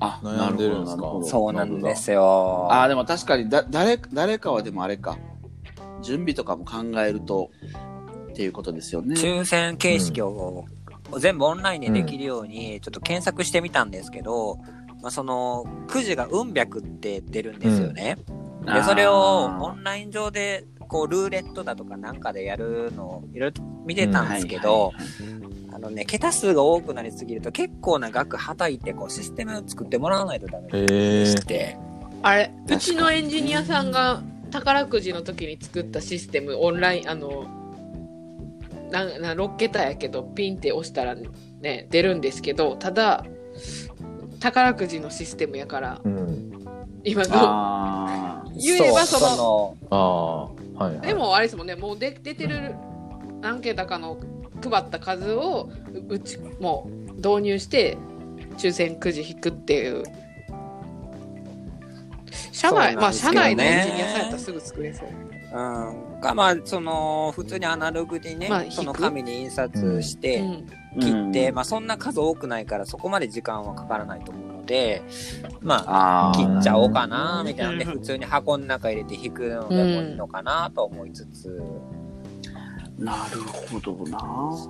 あ悩んでるんですか？そうなんですよ。あーでも確かにだ誰誰かはでもあれか。準備とかも考えるとっていうことですよね。抽選形式を全部オンラインでできるようにちょっと検索してみたんですけど、まあ、そのくじが運百って出るんですよね。でそれをオンライン上でこうルーレットだとかなんかでやるのをいろいろと見てたんですけど、あのね、桁数が多くなりすぎると結構な額はたいてこうシステムを作ってもらわないとダメして。あれ、うちのエンジニアさんが宝くじの時に作ったシステム、オンライン、あの、なな6桁やけど、ピンって押したらね、出るんですけど、ただ、宝くじのシステムやから、うん。今の、言えばそののああ、はい、はい。で、もあれですもんね、もうで出てる何桁かの配った数をううち、もう導入して、抽選くじ引くっていう。社内、まあ社内のエンジニアさんやったらすぐ作れそう。うん、かまあその普通にアナログでね、まあその紙に印刷してうん。切って、うん。まあそんな数多くないからそこまで時間はかからないと思うのでまああ切ーっちゃおうかなみたいなね。うん普通に箱の中入れて引くのでもいいのかなと思いつつ、なるほどな。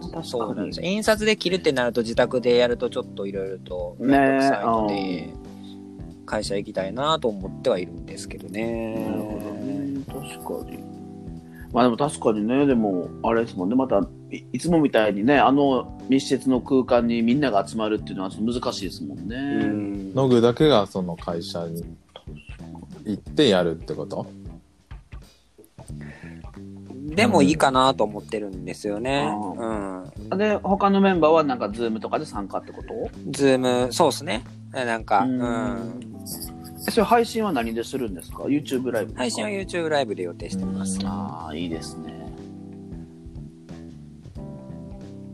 確かにそうなんですよ。印刷で切るってなると自宅でやるとちょっといろいろと面倒くさいので、ね会社行きたいなと思ってはいるんですけどね。なるほどね。確かに。まあでも確かにねでもあれですもんね。またいいつもみたいにねあの密接の空間にみんなが集まるっていうのは難しいですもんね、うん。ノグだけがその会社に行ってやるってこと？でもいいかなと思ってるんですよね。ううん。で他のメンバーはなんかズームとかで参加ってこと？ズーム、そうですね。なんか、ううんそれ配信は何でするんですか ?YouTube ライブ配信は YouTube ライブで予定してます。ああいいですね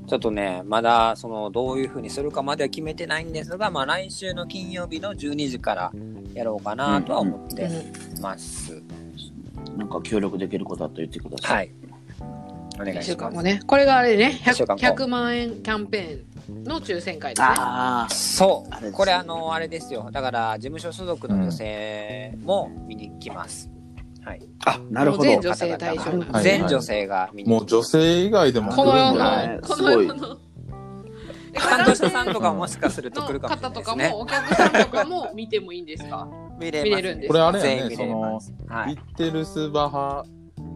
ちょっとね、まだ、その、どういう風にするかまでは決めてないんですが、まあ、来週の金曜日の12時からやろうかなとは思ってます。なんか協力できることあったら言ってください。はい。お願1いします週間後。ね。これがあれね、一週間 100, 後100万円キャンペーンの抽選会ですね。あそうあれです。ねこれ、あの、あれですよ。だから、事務所所属の女性も見に来ます。はい。あ、あ、なるほど。全女性対象なんですね。はい全女性が見にもう女性以外でもこの世の、はいこの世の担当者さんとかもしかすると来のるかもしれ方とかないですね。もお客さんとかも見てもいいんですか？見れ見れるんですこれあれ全員やね、その見れま、す。はい。ビッテルスバハ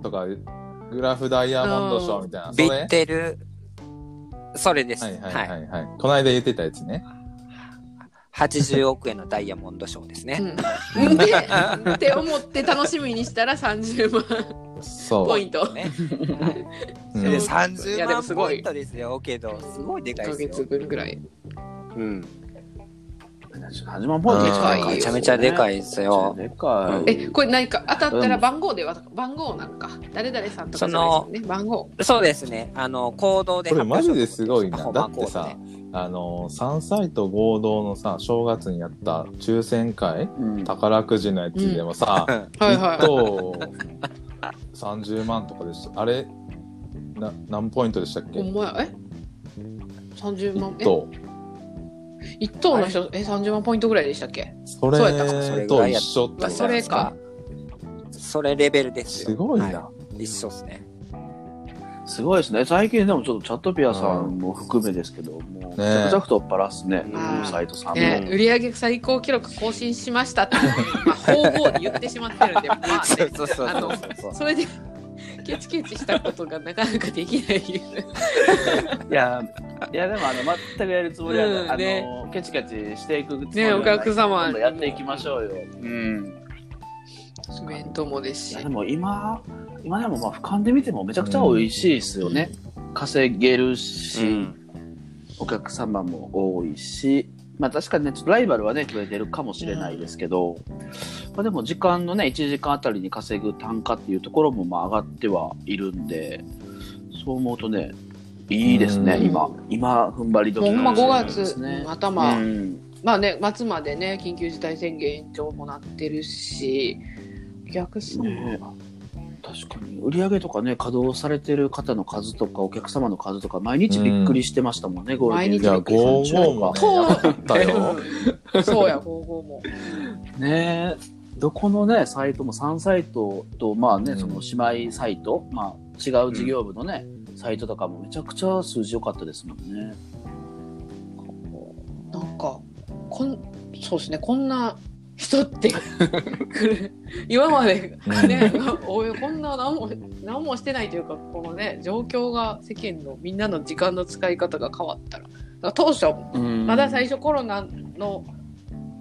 とか、グラフダイヤモンド賞みたいな、それ？ビッテル、それです。はいはいは。はいいはい。この間言ってたやつね。80億円のダイヤモンド賞ですね。うん。で、って思って楽しみにしたら30万そう。ポイント。ね。うんでいや30でも万すごいポイントですよ、けど、すごいで1ヶ月かいですよ。分ぐらい。うん。始まるポイントでかいめちゃめちゃでかいですよ。でかい。え、これ何か当たったら番号では、番号なんか。誰々さんとかじゃないですよね。番号。そうですね。あの、行動でこれマジですごいな。ホだってさ、あの、3サイト合同のさ、正月にやった抽選会、うん宝くじのやつでもさ、はいはい1等30万とかでした。あれな何ポイントでしたっけ？ほんまや、え ?30 万、?1 え？等。一等の人、え、30万ポイントぐらいでしたっけ？そそうやったかそれれと一緒ってことまあそれか。それレベルですよ。すごいな。はい一緒ですね。すごいですね。最近でもちょっとチャットピアさんも含めですけど、もう、めちゃくちゃ太っ腹っすね。サイトさんも。ね、売上最高記録更新しましたって、まあ、方々で言ってしまってるんで、まあね、そうそうそうあのそう。それでケチケチしたことがなかなかできない。いや、いやでもあの、全くやるつもりはない、うんねあの、ケチケチしていくつもりねおはない客様やっていきましょうよ。うん。イベントもですし。でも今、今でもまあ俯瞰で見てもめちゃくちゃ美味しいですよね。稼げるし、お客様も多いし、まあ確かにね、ちょっとライバルはね、増えてるかもしれないですけど、まあでも時間のね、1時間あたりに稼ぐ単価っていうところもまあ上がってはいるんで、そう思うとね、いいですね、うん。今。今、踏ん張り時ほん。ま5かもしれないで月すね。頭、うん。まあね、末までね、緊急事態宣言延長もなってるし、お客様ね確かに。売り上げとかね稼働されてる方の数とかお客様の数とか毎日びっくりしてましたもんね、ゴールデンウィーク期間中55もね、やばかったよ。う。んそうや、55も。ねえ。どこのねサイトも3サイトとまあね、うん。その姉妹サイトまあ違う事業部のね、サイトとかもめちゃくちゃ数字良かったですもんね。なんか、こん、そうですね、こんな人って来る。今までね、お いこんな何も、何もしてないというか、このね、状況が世間のみんなの時間の使い方が変わったら。当初、まだ最初コロナの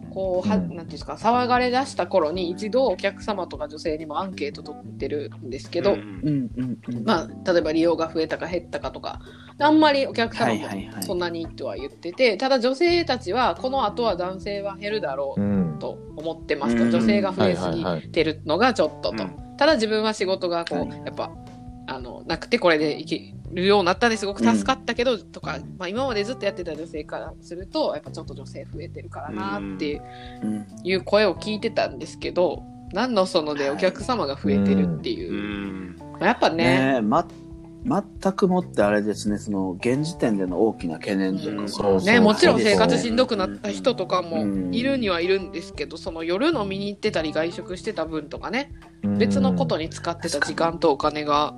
こうは、うん。なんていうんですか騒がれ出した頃に一度お客様とか女性にもアンケート取ってるんですけど、うんうん。うんまあ、例えば利用が増えたか減ったかとか。あんまりお客様もそんなにとは言ってて、ただ女性たちはこの後は男性は減るだろう。うん。と思ってますと、うん。女性が増えすぎてるのがちょっとと、うん。ただ自分は仕事がこう、はい。やっぱあのなくてこれでいけるようになったんですごく助かったけど、とか、まあ、今までずっとやってた女性からするとやっぱちょっと女性増えてるからなっていう,、うん。いう声を聞いてたんですけど何のそのでお客様が増えてるっていう、うん。まあやっぱね。ねえま全くもってあれですねその現時点での大きな懸念というか、うん。そうそうね、もちろん生活しんどくなった人とかもうん。いるにはいるんですけど、その夜飲みに行ってたり外食してた分とかね、うん。別のことに使ってた時間とお金が、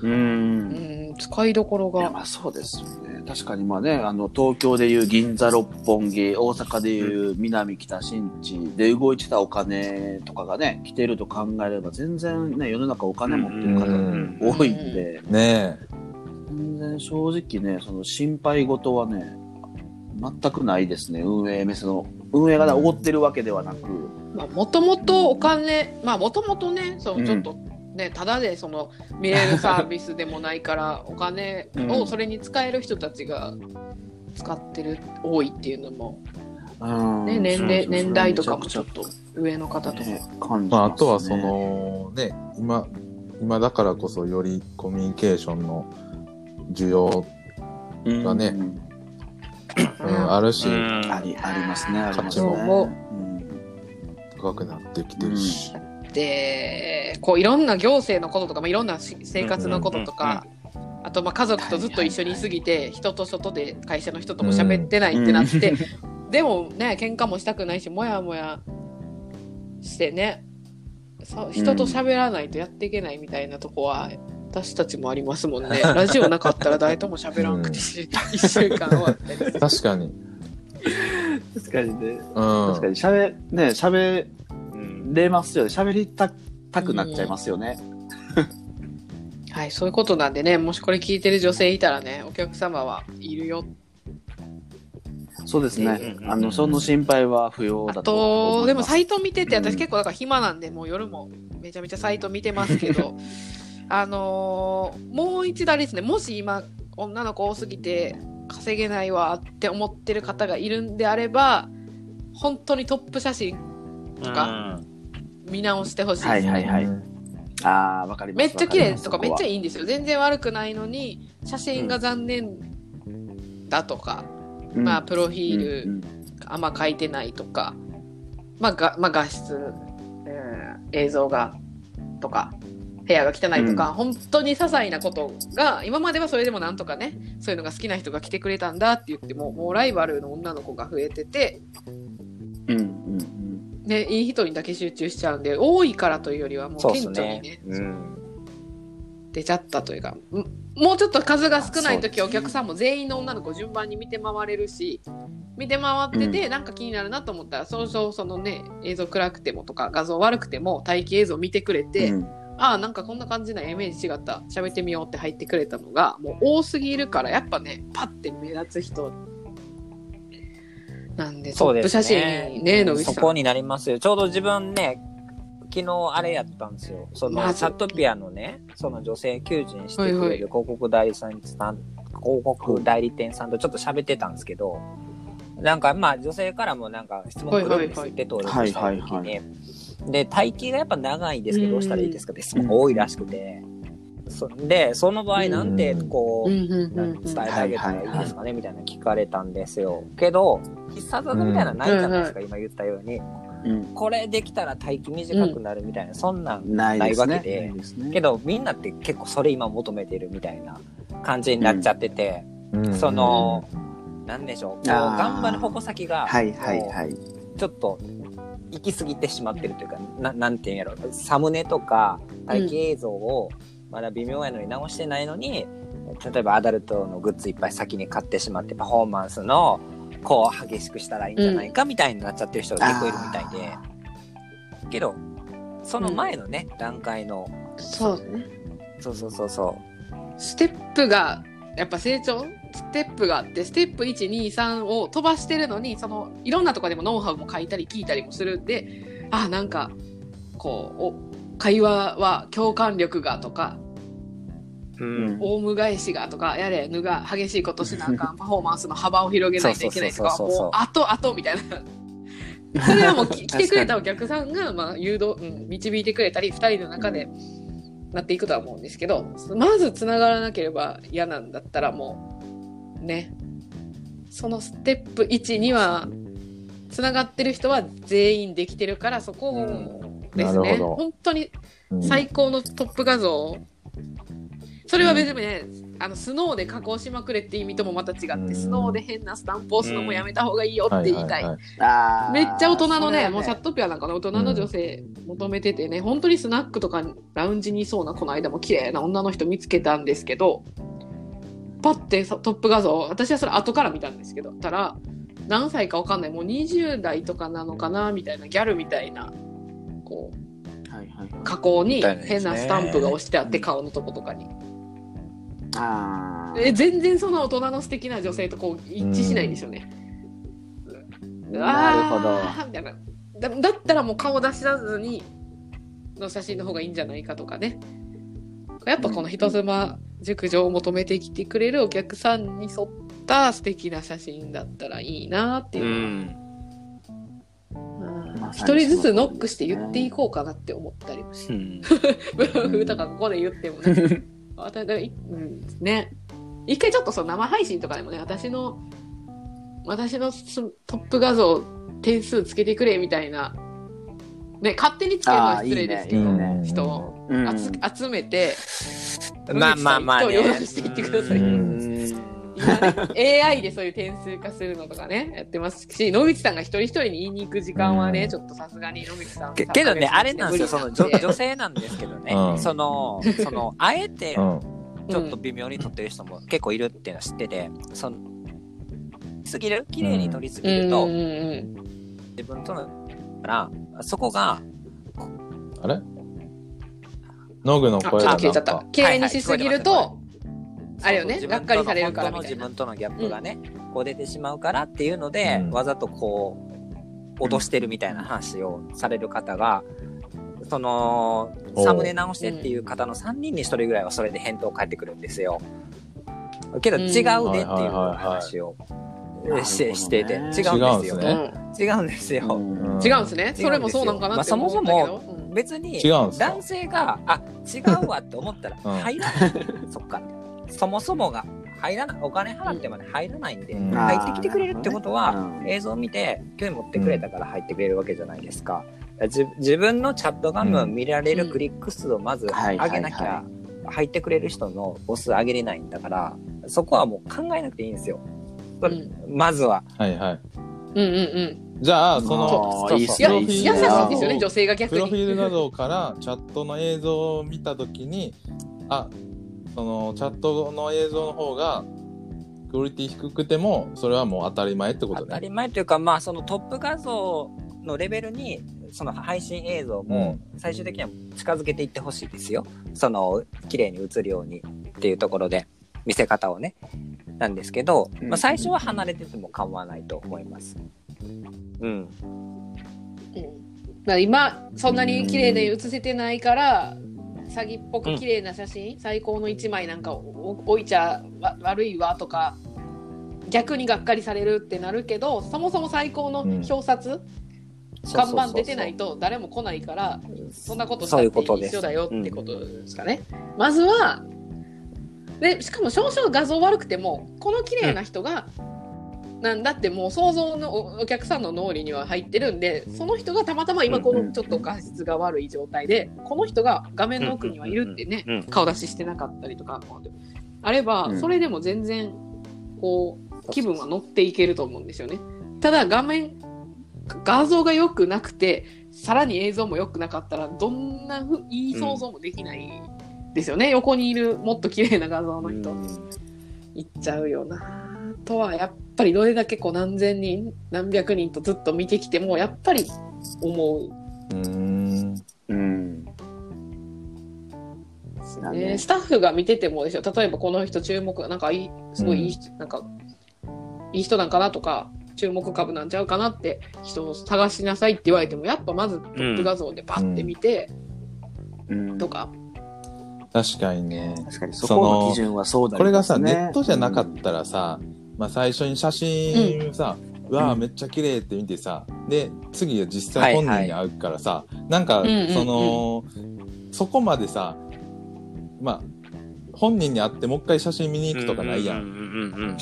ううんん、使いどころが。まあそうですよね。確かにまあね、あの東京でいう銀座六本木、大阪でいう南北新地で動いてたお金とかがね、来てると考えれば全然ね、世の中お金持ってる方うん多いんで、ね全然正直ね、その心配事はね、全くないですね、運営目線の。運営がねおごってるわけではなく、まあ、もともとお金、まあ、もともとね、そうのんちょっとね、ただでその見れるサービスでもないから、お金をそれに使える人たちが使ってる、多いっていうのも、うんね、年齢、年代とかもめちょっと上の方とか。ね感じまあ、あとはそ、の、ね、今、今だからこそよりコミュニケーションの需要、うんがねうん。うんあるし、あり、ありますね、ありますね。価値も。うん高くなってきてるし。でこういろんな行政のこととか、まあ、いろんなし生活のこととか、あとまあ家族とずっと一緒にいすぎて、人と外で会社の人とも喋ってないってなって、でもね喧嘩もしたくないしもやもやしてねそう人と喋らないとやっていけないみたいなとこは、私たちもありますもんね。ラジオなかったら誰とも喋らんくて、一週間終わったりする確かに。確かにね。うん。確かに。喋、ね、喋うんれますよね。喋りたたくなっちゃいますよね。はいそういうことなんでねもしこれ聞いてる女性いたらねお客様はいるよそうですね。うんあの、その心配は不要あだとでもサイト見てて、うん私結構だから暇なんで、もう夜もめちゃめちゃサイト見てますけど、あのーもう一度あれですね、もし今、女の子多すぎて稼げないわって思ってる方がいるんであれば、本当にトップ写真とか見直してほしいです、はいはいはい。うんああ、わかります。めっちゃ綺麗とかめっちゃいい。んですよ。全然悪くないのに、写真が残念だとか、まあ、プロフィール、うんあんま書いてないとか、まあがまあ、画質、えー映像がとか部屋が汚いとか、本当に些細なことが今まではそれでもなんとかねそういうのが好きな人が来てくれたんだって言ってももうライバルの女の子が増えてて、うんうんうんね、いい人にだけ集中しちゃうんで多いからというよりはもう顕著にねね。うん。出ちゃったというかんもうちょっと数が少ない時はお客さんも全員の女の子順番に見て回れるし見て回ってて、なんか気になるなと思ったらそろそろそのね映像暗くてもとか画像悪くても待機映像見てくれて、うんああ、なんかこんな感じなイメージ違った。喋ってみようって入ってくれたのが、もう多すぎるから、やっぱね、パッて目立つ人なんで、そうですトップ写ね。真ね、野。そこになりますよ。ちょうど自分ね、昨日あれやったんですよ。その、まずチャットピアのね、その女性求人してくれはいはいる広告代理さんさん、広告代理店さんとちょっと喋ってたんですけど、なんかまあ女性からもなんか質問来るんですって登録した時に。はいはいで、待機がやっぱ長いんですけど、どうしたらいいですかって質問が多いらしくて。そで、その場合なんてこう、うんうんうんうん。伝えてあげたらいいですかねみたいな聞かれたんですよ。けど、必殺技みたいなのないじゃないですか、今言ったように。うん。これできたら待機短くなるみたいな、そんなんないわけで。ないですね。けどみんなって結構それ今求めてるみたいな感じになっちゃってて、うん。その、なんでしょう、頑張る矛先が、はいはいはい。ちょっと行き過ぎてしまってるというか、ななんていうんやろ、サムネとか待機映像をまだ微妙やのに直してないのに、例えばアダルトのグッズいっぱい先に買ってしまってパフォーマンスのこう激しくしたらいいんじゃないかみたいになっちゃってる人が結構いるみたいで、けどその前のね、段階のそうね。そうそうそうそステップが、やっぱ成長？ステップがあって、ステップ1、2、3を飛ばしてるのに、その、いろんなとこでもノウハウも書いたり聞いたりもするんで、あ、なんか、こう、お会話は共感力がとか、う、うんオウム返しがとか、やれ、ぬが激しいことしなあかん、パフォーマンスの幅を広げないといけないとか、もう、あとあとみたいな。それはもうき 来てくれたお客さんが、まあ、誘導、うん、導いてくれたり、二人の中でなっていくとは思うんですけど、まず繋がらなければ嫌なんだったらもう、ね。そのステップ1には、繋がってる人は全員できてるから、そこですね。本当にうん。最高のトップ画像、それは別にね、あのスノーで加工しまくれって意味ともまた違って、うん。スノーで変なスタンプ押すのもやめた方がいいよって言いたい。めっちゃ大人のね、それはもうチャットピアなんかの大人の女性求めててね、本当にスナックとかラウンジにいそうなこの間も綺麗な女の人見つけたんですけど、パッてさトップ画像、私はそれ後から見たんですけど、たら、何歳かわかんない、もう20代とかなのかな、みたいな、ギャルみたいな、こう、はいはい。加工にみたいなやつね変なスタンプが押してあって、うん顔のとことかに。ああ。え全然その大人の素敵な女性とこう一致しないんですよね。なるほど。あーみたいなだだったらもう顔出しらずにの写真の方がいいんじゃないかとかね。やっぱこの人妻熟女を求めてきてくれるお客さんに沿った素敵な写真だったらいいなっていうう。ん。一人ずつノックして言っていこうかなって思ったりもしうん。ブログとかここで言ってもね。私うん、ね。一回ちょっとその生配信とかでもね、私の、私のすトップ画像点数つけてくれみたいな、ね、勝手につけるのは失礼ですけど、ねね人をうん集めて、まあまあまあね。していってくださいうん AI でそういう点数化するのとかね、やってますし、野口さんが一人一人に言いに行く時間はね、うん。ちょっとさすがに野口さん。けけどね、あれなんですよ、その女女性なんですけどね、うん。その、その、あえてうん。ちょっと微妙に撮ってる人も結構いるっていうのは知ってて、その、すぎる綺麗に撮りすぎると、自分との、から、そこが、あれ？ノグの声がと消えちゃった。綺麗にしすぎるはいはいと、あれよねそうがっかりされるからみ本当のたいな自分とのギャップがね、こう出てしまうからっていうので、うんわざとこう、脅してるみたいな話をされる方が、その、サムネ直してっていう方の3人に1人ぐらいはそれで返答返ってくるんですよ。けどうん違うねっていう話をしてしてて、違うんですよ。違うんですね違うんですよ。うん違うんですね。それもそうなんかなって思ったけど。うん別に違うんですか男性が、あ、違うわって思ったらうん入らない。そっから。そもそもが入らない。お金払ってまで入らないんで、うん入ってきてくれるってことは、うん映像を見て興味持ってくれたから入ってくれるわけじゃないですか。自自分のチャット画面を見られるクリック数をまずはい上げなきゃ入ってくれる人の母数上げれないんだからそこはもう考えなくていいんですよ。うまずは。はいはい。うんうんじゃあ、その、プロ優しいフィールですよね、女性が逆プロフィに。ール画像からチャットの映像を見たときに、あ、そのチャットの映像の方がクオリティ低くても、それはもう当たり前ってことね。当たり前というか、まあ、そのトップ画像のレベルにその配信映像も最終的には近づけていってほしいですよ。その綺麗に映るようにっていうところで見せ方をね。なんですけど、まあ、最初は離れてても構わないと思います。うん。うんまあ今そんなに綺麗で写せてないから詐欺っぽく綺麗な写真、最高の一枚なんかお置いちゃわ悪いわとか逆にがっかりされるってなるけどそもそも最高の表札、看板出てないと誰も来ないからそんなことしたって一緒だよってことですかね。まずはでしかも少々画像悪くてもこの綺麗な人が、なんだってもう想像のおお客さんの脳裏には入ってるんでその人がたまたま今このちょっと画質が悪い状態でこの人が画面の奥にはいるってね顔出ししてなかったりとかあればうん。それでも全然こう気分は乗っていけると思うんですよね。ただ画面画像が良くなくてさらに映像も良くなかったらどんなふいい想像もできないですよね、横にいるもっと綺麗な画像の人、いっちゃうよなとはやっぱりどれだけこう何千人何百人とずっと見てきてもやっぱり思ううーん。うん。だね、ねスタッフが見ててもですよ例えばこの人注目なんかいいすごいいい人、なんかいい人なんかなとか注目株なんちゃうかなって人を探しなさいって言われてもやっぱまずトップ画像でパッて見てうんとか、確かにね。確かにそこの基準はそうだこれがさ、ねネットじゃなかったらさ、まあ最初に写真さ、うわあうん。めっちゃ綺麗って見てさ、で、次は実際本人に会うからさ、なんかうんうんうん、その、そこまでさ、まあ、本人に会ってもう一回写真見に行くとかないや。うんんうんうん。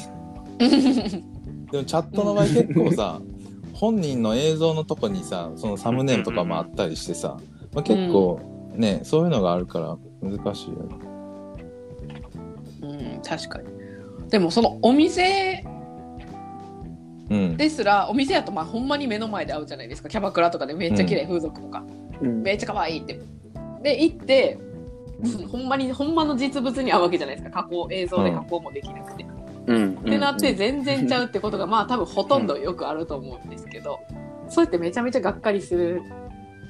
でもチャットの場合結構さ、本人の映像のとこにさ、そのサムネイルとかもあったりしてさ、まあ、結構ね、そういうのがあるから難しいよね。うん、確かにでもそのお店うん。ですらお店やとまあほんまに目の前で会うじゃないですか。キャバクラとかでめっちゃ綺麗、風俗とか。うん。めっちゃ可愛いって。で行ってほんまにほんまの実物に会うわけじゃないですか。加工映像で加工もできなくて、うん。ってなって全然ちゃうってことが まあ多分ほとんどよくあると思うんですけど、そうやってめちゃめちゃがっかりする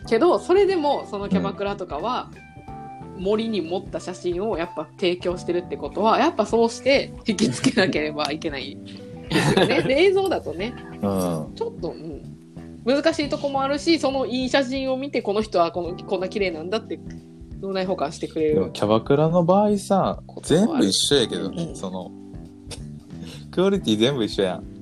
けどそれでもそのキャバクラとかは森に持った写真をやっぱ提供してるってことはやっぱそうして引きつけなければいけないですよね。で映像だとねうん。ちょっと、うん、難しいとこもあるしそのいい写真を見てこの人はこのこんな綺麗なんだって脳内保管してくれる。キャバクラの場合さ、全部一緒やけどね、うんその、クオリティ全部一緒やん。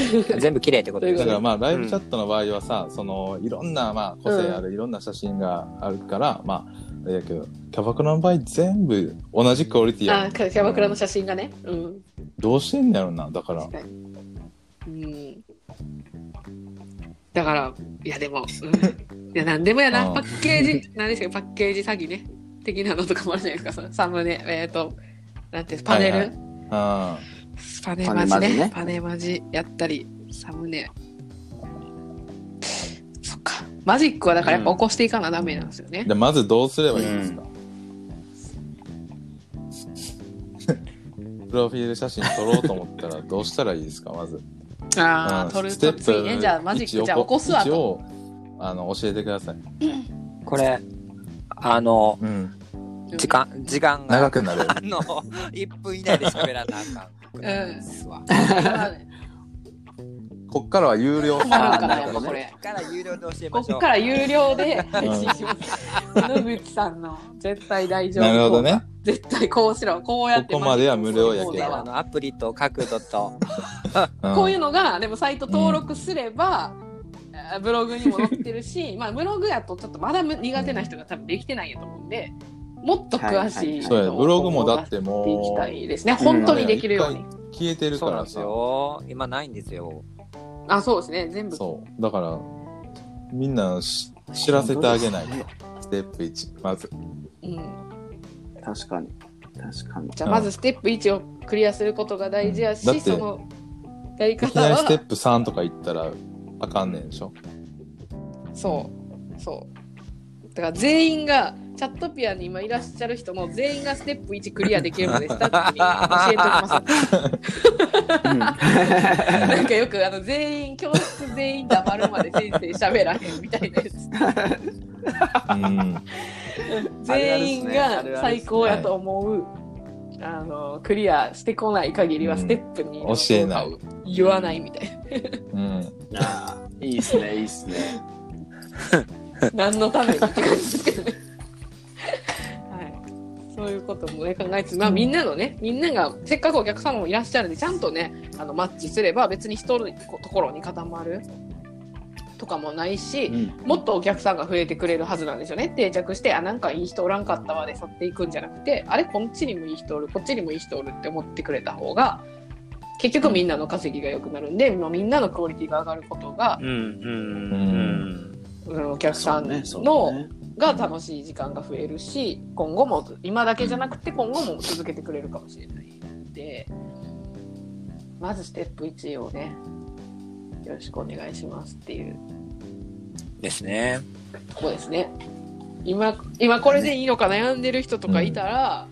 全部綺麗ってことですね。だからまあ、ライブチャットの場合はさ、その、いろんな、まあ、個性ある、いろんな写真があるから、まあ、あれやけど、キャバクラの場合全部同じクオリティやん。あキャバクラの写真がね。うんどうしてんねやろな、だから。うん。だから、いやでも、うん、いやなんでもやな、うんパッケージ、なんですか、パッケージ詐欺ね。的なのとかもあるじゃないですか、サムネ、えっ、と、なんていうパネル、はいはパネマジねパネマジねパネマジやったり、サムネ。そっか。マジックはだからやっぱ起こしていかなダメなんですよね。で、まずどうすればいいんですか、プロフィール写真撮ろうと思ったらどうしたらいいですか？まず。ああ、うん撮るステップと次ね。じゃあマジックじゃあ起こすわと。あの、教えてください。これ、あの、うん。時間、時間が、長くなる。あの、1分以内で喋らなあかん。ですわ。こっからは有料困るからやっぱこれこっから有料で教えこましょう。こから有料で配信します。野口さんの絶対大丈夫。なるほどね。絶対こうしろ。こうやって。ここまでは無料やけどあのアプリと角度と、うんこういうのが、でもサイト登録すれば、あブログにも載ってるし、まあブログやとちょっとまだむ苦手な人が多分できてないんやと思うんで、もっと詳しいそうや、ブログもだっても出していきたういですね。本当にできるように。消えてるからさ。よ。今ないんですよ。あ、そうですね。全部。そう。だから、みんなし知らせてあげないと。ステップ1、まず。うん。確かに。確かに。じゃあまずステップ1をクリアすることが大事やし、そのやりいき方は、なりステップ3とか行ったらあかんねんでしょ。そう、そう。だから全員がチャットピアに今いらっしゃる人の全員がステップ1クリアできるので、スタッフに教えておきます。う んなんかよくあの全員、教室全員黙るまで先生喋らへんみたいなやつ。うん。全員が最高やと思う。あのクリアしてこない限りはステップに教えない言わないみたいうん。あーいいっすね、いいっすね。な 何のためにって感じですけどねはいそういうこともね考えつつまあみんなのねみんながせっかくお客様もいらっしゃるんでちゃんとねあのマッチすれば別に人のところに固まるとかもないし、うんもっとお客さんが増えてくれるはずなんですよね。定着して、あ、なんかいい人おらんかったわで去っていくんじゃなくて、あれ、こっちにもいい人おる、こっちにもいい人おるって思ってくれた方が、結局みんなの稼ぎが良くなるんで、まあみんなのクオリティが上がることが、うんうんうんお客さんの、ね。が楽しい時間が増えるし、今後も、今だけじゃなくて今後も続けてくれるかもしれないんで、まずステップ1をね、よろしくお願いしますっていううん。ですね。とこですね。今、今これでいいのか悩んでる人とかいたら、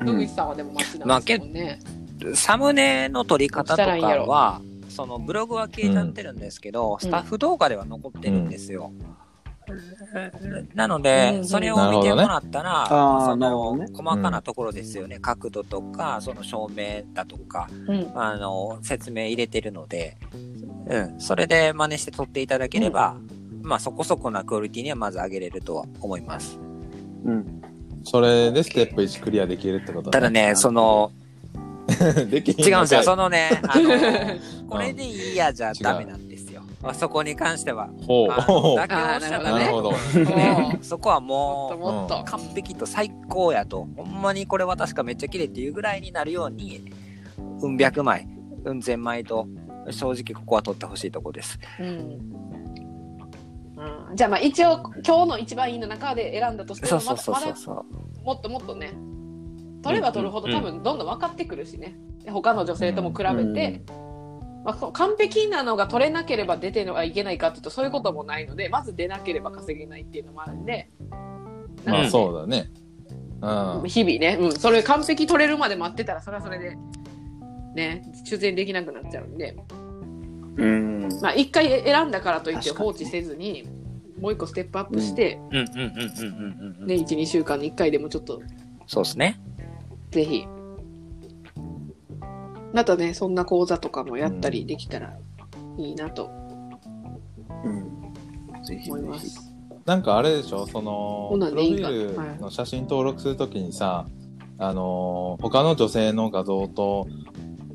野口さんはでも待ちなんですもんね。サムネの撮り方とかは、そのブログは消えちゃってるんですけど、スタッフ動画では残ってるんですよ。なので、うんそれを見てもらったら、あーその、細かなところですよね。角度とか、その照明だとか、うん。あの、説明入れてるので、うん、それで真似して撮っていただければ、まあそこそこなクオリティにはまず上げれるとは思います。うん。それでステップ1クリアできるってことただね、その、でき違うんですよ。その。のね、あの、これでいいやじゃダメなんで。あそこに関しては。ほう。妥協したらねなるほど。ねそこはもっとももっとう、。完璧と最高やと、ほんまにこれは確かめっちゃ綺麗っていうぐらいになるように、うん百枚、うん千枚と、正直ここは取ってほしいとこです。うん。うんじゃあまあ一応今日の一番いいの中で選んだとしてもそうそうそうまだそうそう。もっともっとね取れば取るほどうん多分どんどん分かってくるしねで他の女性とも比べて、まあ、完璧なのが取れなければ出てはいけないかっていうとそういうこともないのでまず出なければ稼げないっていうのもあるんでまあうんそうだね。うん。日々ね、うん、それ完璧取れるまで待ってたらそれはそれでね修正できなくなっちゃうんでうん。まあ一回選んだからといって放置せずにもう一個ステップアップして、うんうんうんうんうんうんうん。ね、12週間に1回でもちょっとそうですね。ぜひまたねそんな講座とかもやったりできたらいいなとうん。ぜひぜひ。思います。なんかあれでしょ？そのプロフィールの写真登録するときにさ、あのー他の女性の画像と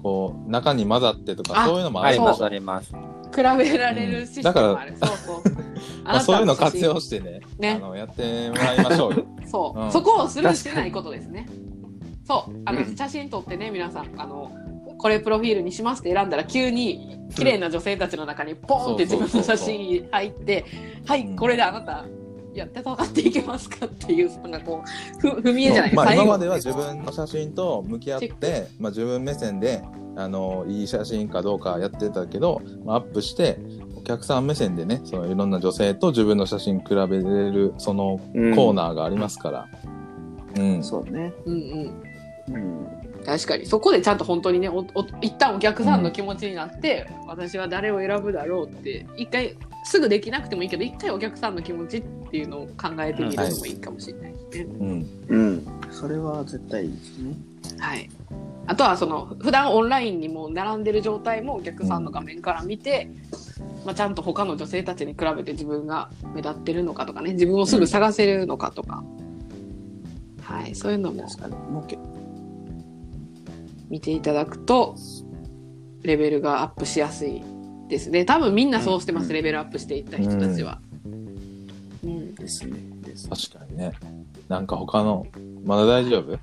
こう中に混ざってとかあそういうのもあありま、るんですしょあります。比べられるシステムもある。そうそう。まあ、そういうの活し用してねねあのやってもらいましょうよ。そう、うんそこをスルーしてないことですね。そう。あの、うん写真撮ってね、皆さん、あの、これプロフィールにしますって選んだら、急に綺麗な女性たちの中にポーンって自分の写真入って、はい、うん。これであなた、やって戦っていけますかっていう、なんかこう、ふ踏み絵じゃないまあ、今までは自分の写真と向き合って、まあ、自分目線であのいい写真かどうかやってたけど、まあ、アップしてお客さん目線でねそのいろんな女性と自分の写真比べれるそのコーナーがありますから、うん。そうね。うんうん。うん。確かに。そこでちゃんと本当にね、おお一旦お客さんの気持ちになって、私は誰を選ぶだろうって、一回、すぐできなくてもいいけど、一回お客さんの気持ちっていうのを考えてみるのもいいかもしれないですね。うんうん。それは絶対いいですね。はい。あとは、その、普段オンラインにも並んでる状態もお客さんの画面から見て、まあ、ちゃんと他の女性たちに比べて自分が目立ってるのかとかね、自分をすぐ探せるのかとか、はい、そういうのも確かに。もうけ見ていただくとレベルがアップしやすいですね。多分みんなそうしてます、うん。レベルアップしていった人たちは、うん。ですね。確かにね。なんか他のまだ大丈夫？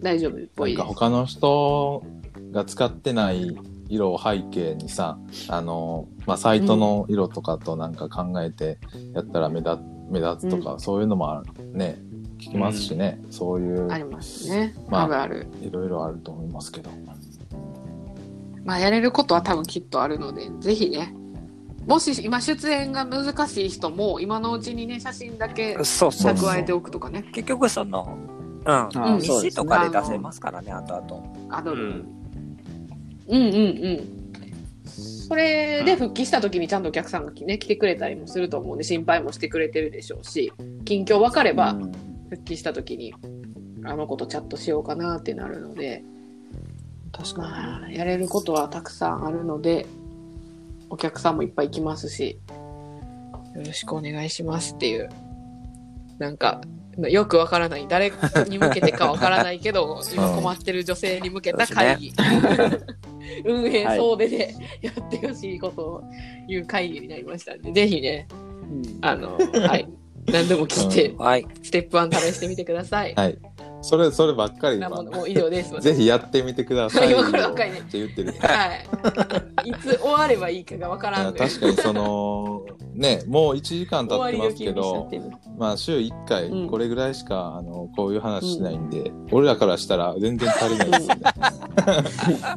大丈夫っぽないんです。か他の人が使ってない色を背景にさあの、まあ、サイトの色とかとなんか考えてやったら目立目立つとか、そういうのもある。ね聞きますしね、そういうありますね、まああるある。いろいろあると思いますけど。まあやれることは多分きっとあるのでぜひね。もし今出演が難しい人も今のうちにね写真だけそうそうそう。蓄えておくとかね。結局その、うん。あうん。そうですね。日誌とかで出せますからね、後々。アドル、うん。うんうんうん。それで復帰した時にちゃんとお客さんが、ね、来てくれたりもすると思うんで心配もしてくれてるでしょうし近況分かればうん復帰した時にあの子とチャットしようかなってなるので確かまあやれることはたくさんあるのでお客さんもいっぱい来ますしよろしくお願いしますっていうなんかよくわからない誰に向けてかわからないけど 今困ってる女性に向けた会議、運営総出でやってほしいことを言う会議になりましたんでぜひねに。あのはい何でも聞いて、はい。ステップ1試してみてください。はい。それ、そればっかり今なものもう以上です。ぜひやってみてください。今こればっかりねって言ってる。はい。いつ終わればいいかがわからん。確かにその、ね、もう1時間経ってますけど。まあ週1回うんこれぐらいしか、あの、こういう話しないんで、俺らからしたら全然足りないですよね。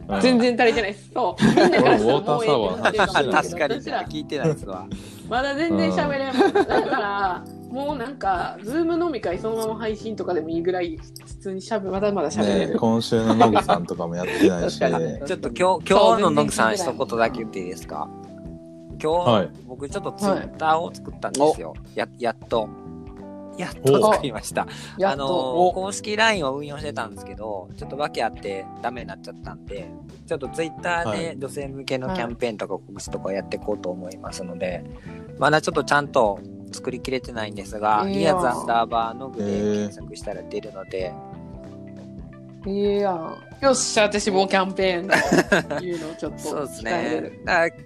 うん 全然足りてないです。そう。みんなからしたら俺もウォーターサーバーもうええってなってる確かに、私ら聞いてないですわ。まだ全然喋れんもん。だから、もうなんか、ズーム飲み会そのまま配信とかでもいいぐらい、普通にしゃべ、まだまだ喋れね、る。今週のノグさんとかもやってないし、ちょっと今日、今日の野口さん一言だけ言っていいですか？今日、はい僕ちょっとツイッターを作ったんですよ。や、やっと。やっと作りました。あの公式 LINE を運用してたんですけど、ちょっと訳あってダメになっちゃったんで、ちょっとツイッターはで女性向けのキャンペーンとか告知とかやっていこうと思いますので、まだちょっとちゃんと作りきれてないんですが、ええリアズアンダーバーノグでええ検索したら出るので、いいやん。よっしゃ、私もキャンペーンだ。いうのをちょっと。そうですね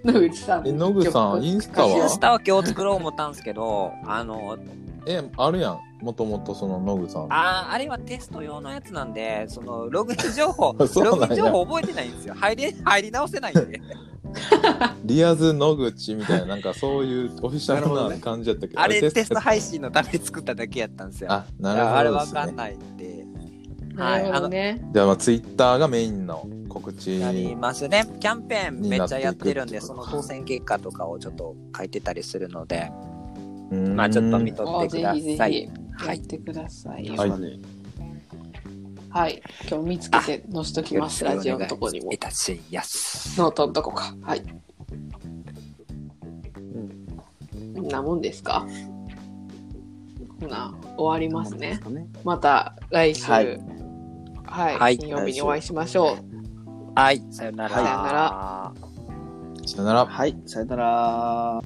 野口さん。え野口さんインスタは？らインスタは今日作ろう思ったんですけど、あの、え、あるやん。もともとそのノグさん。あーあれはテスト用のやつなんで、その、ログイン情報、ログイン情報覚えてないんですよ。入り、入り直せないんで。リアズ野口みたいな、なんかそういうオフィシャルな感じやったけど。あれテスト配信のために作っただけやったんですよ。あ、なあれるほどですね。わかんないんで。なるほどね。じゃあ、まあ、ツイッターがメインの告知。やりますね。キャンペーンめっちゃやってるんで、その当選結果とかをちょっと書いてたりするので、うーんまあちょっと見とってくだぜひぜさい。ひ、はい。やってください。はい。はい。今日見つけて載せときます。ラジオのとこにもい。たしやす。ノートのとこか。はい。こんなもんですか？ほな、終わりますね。また来週、ははいい、はい金曜日にお会いしましょう。はい。さよなら。さよなら。さよなら。はい、さよなら。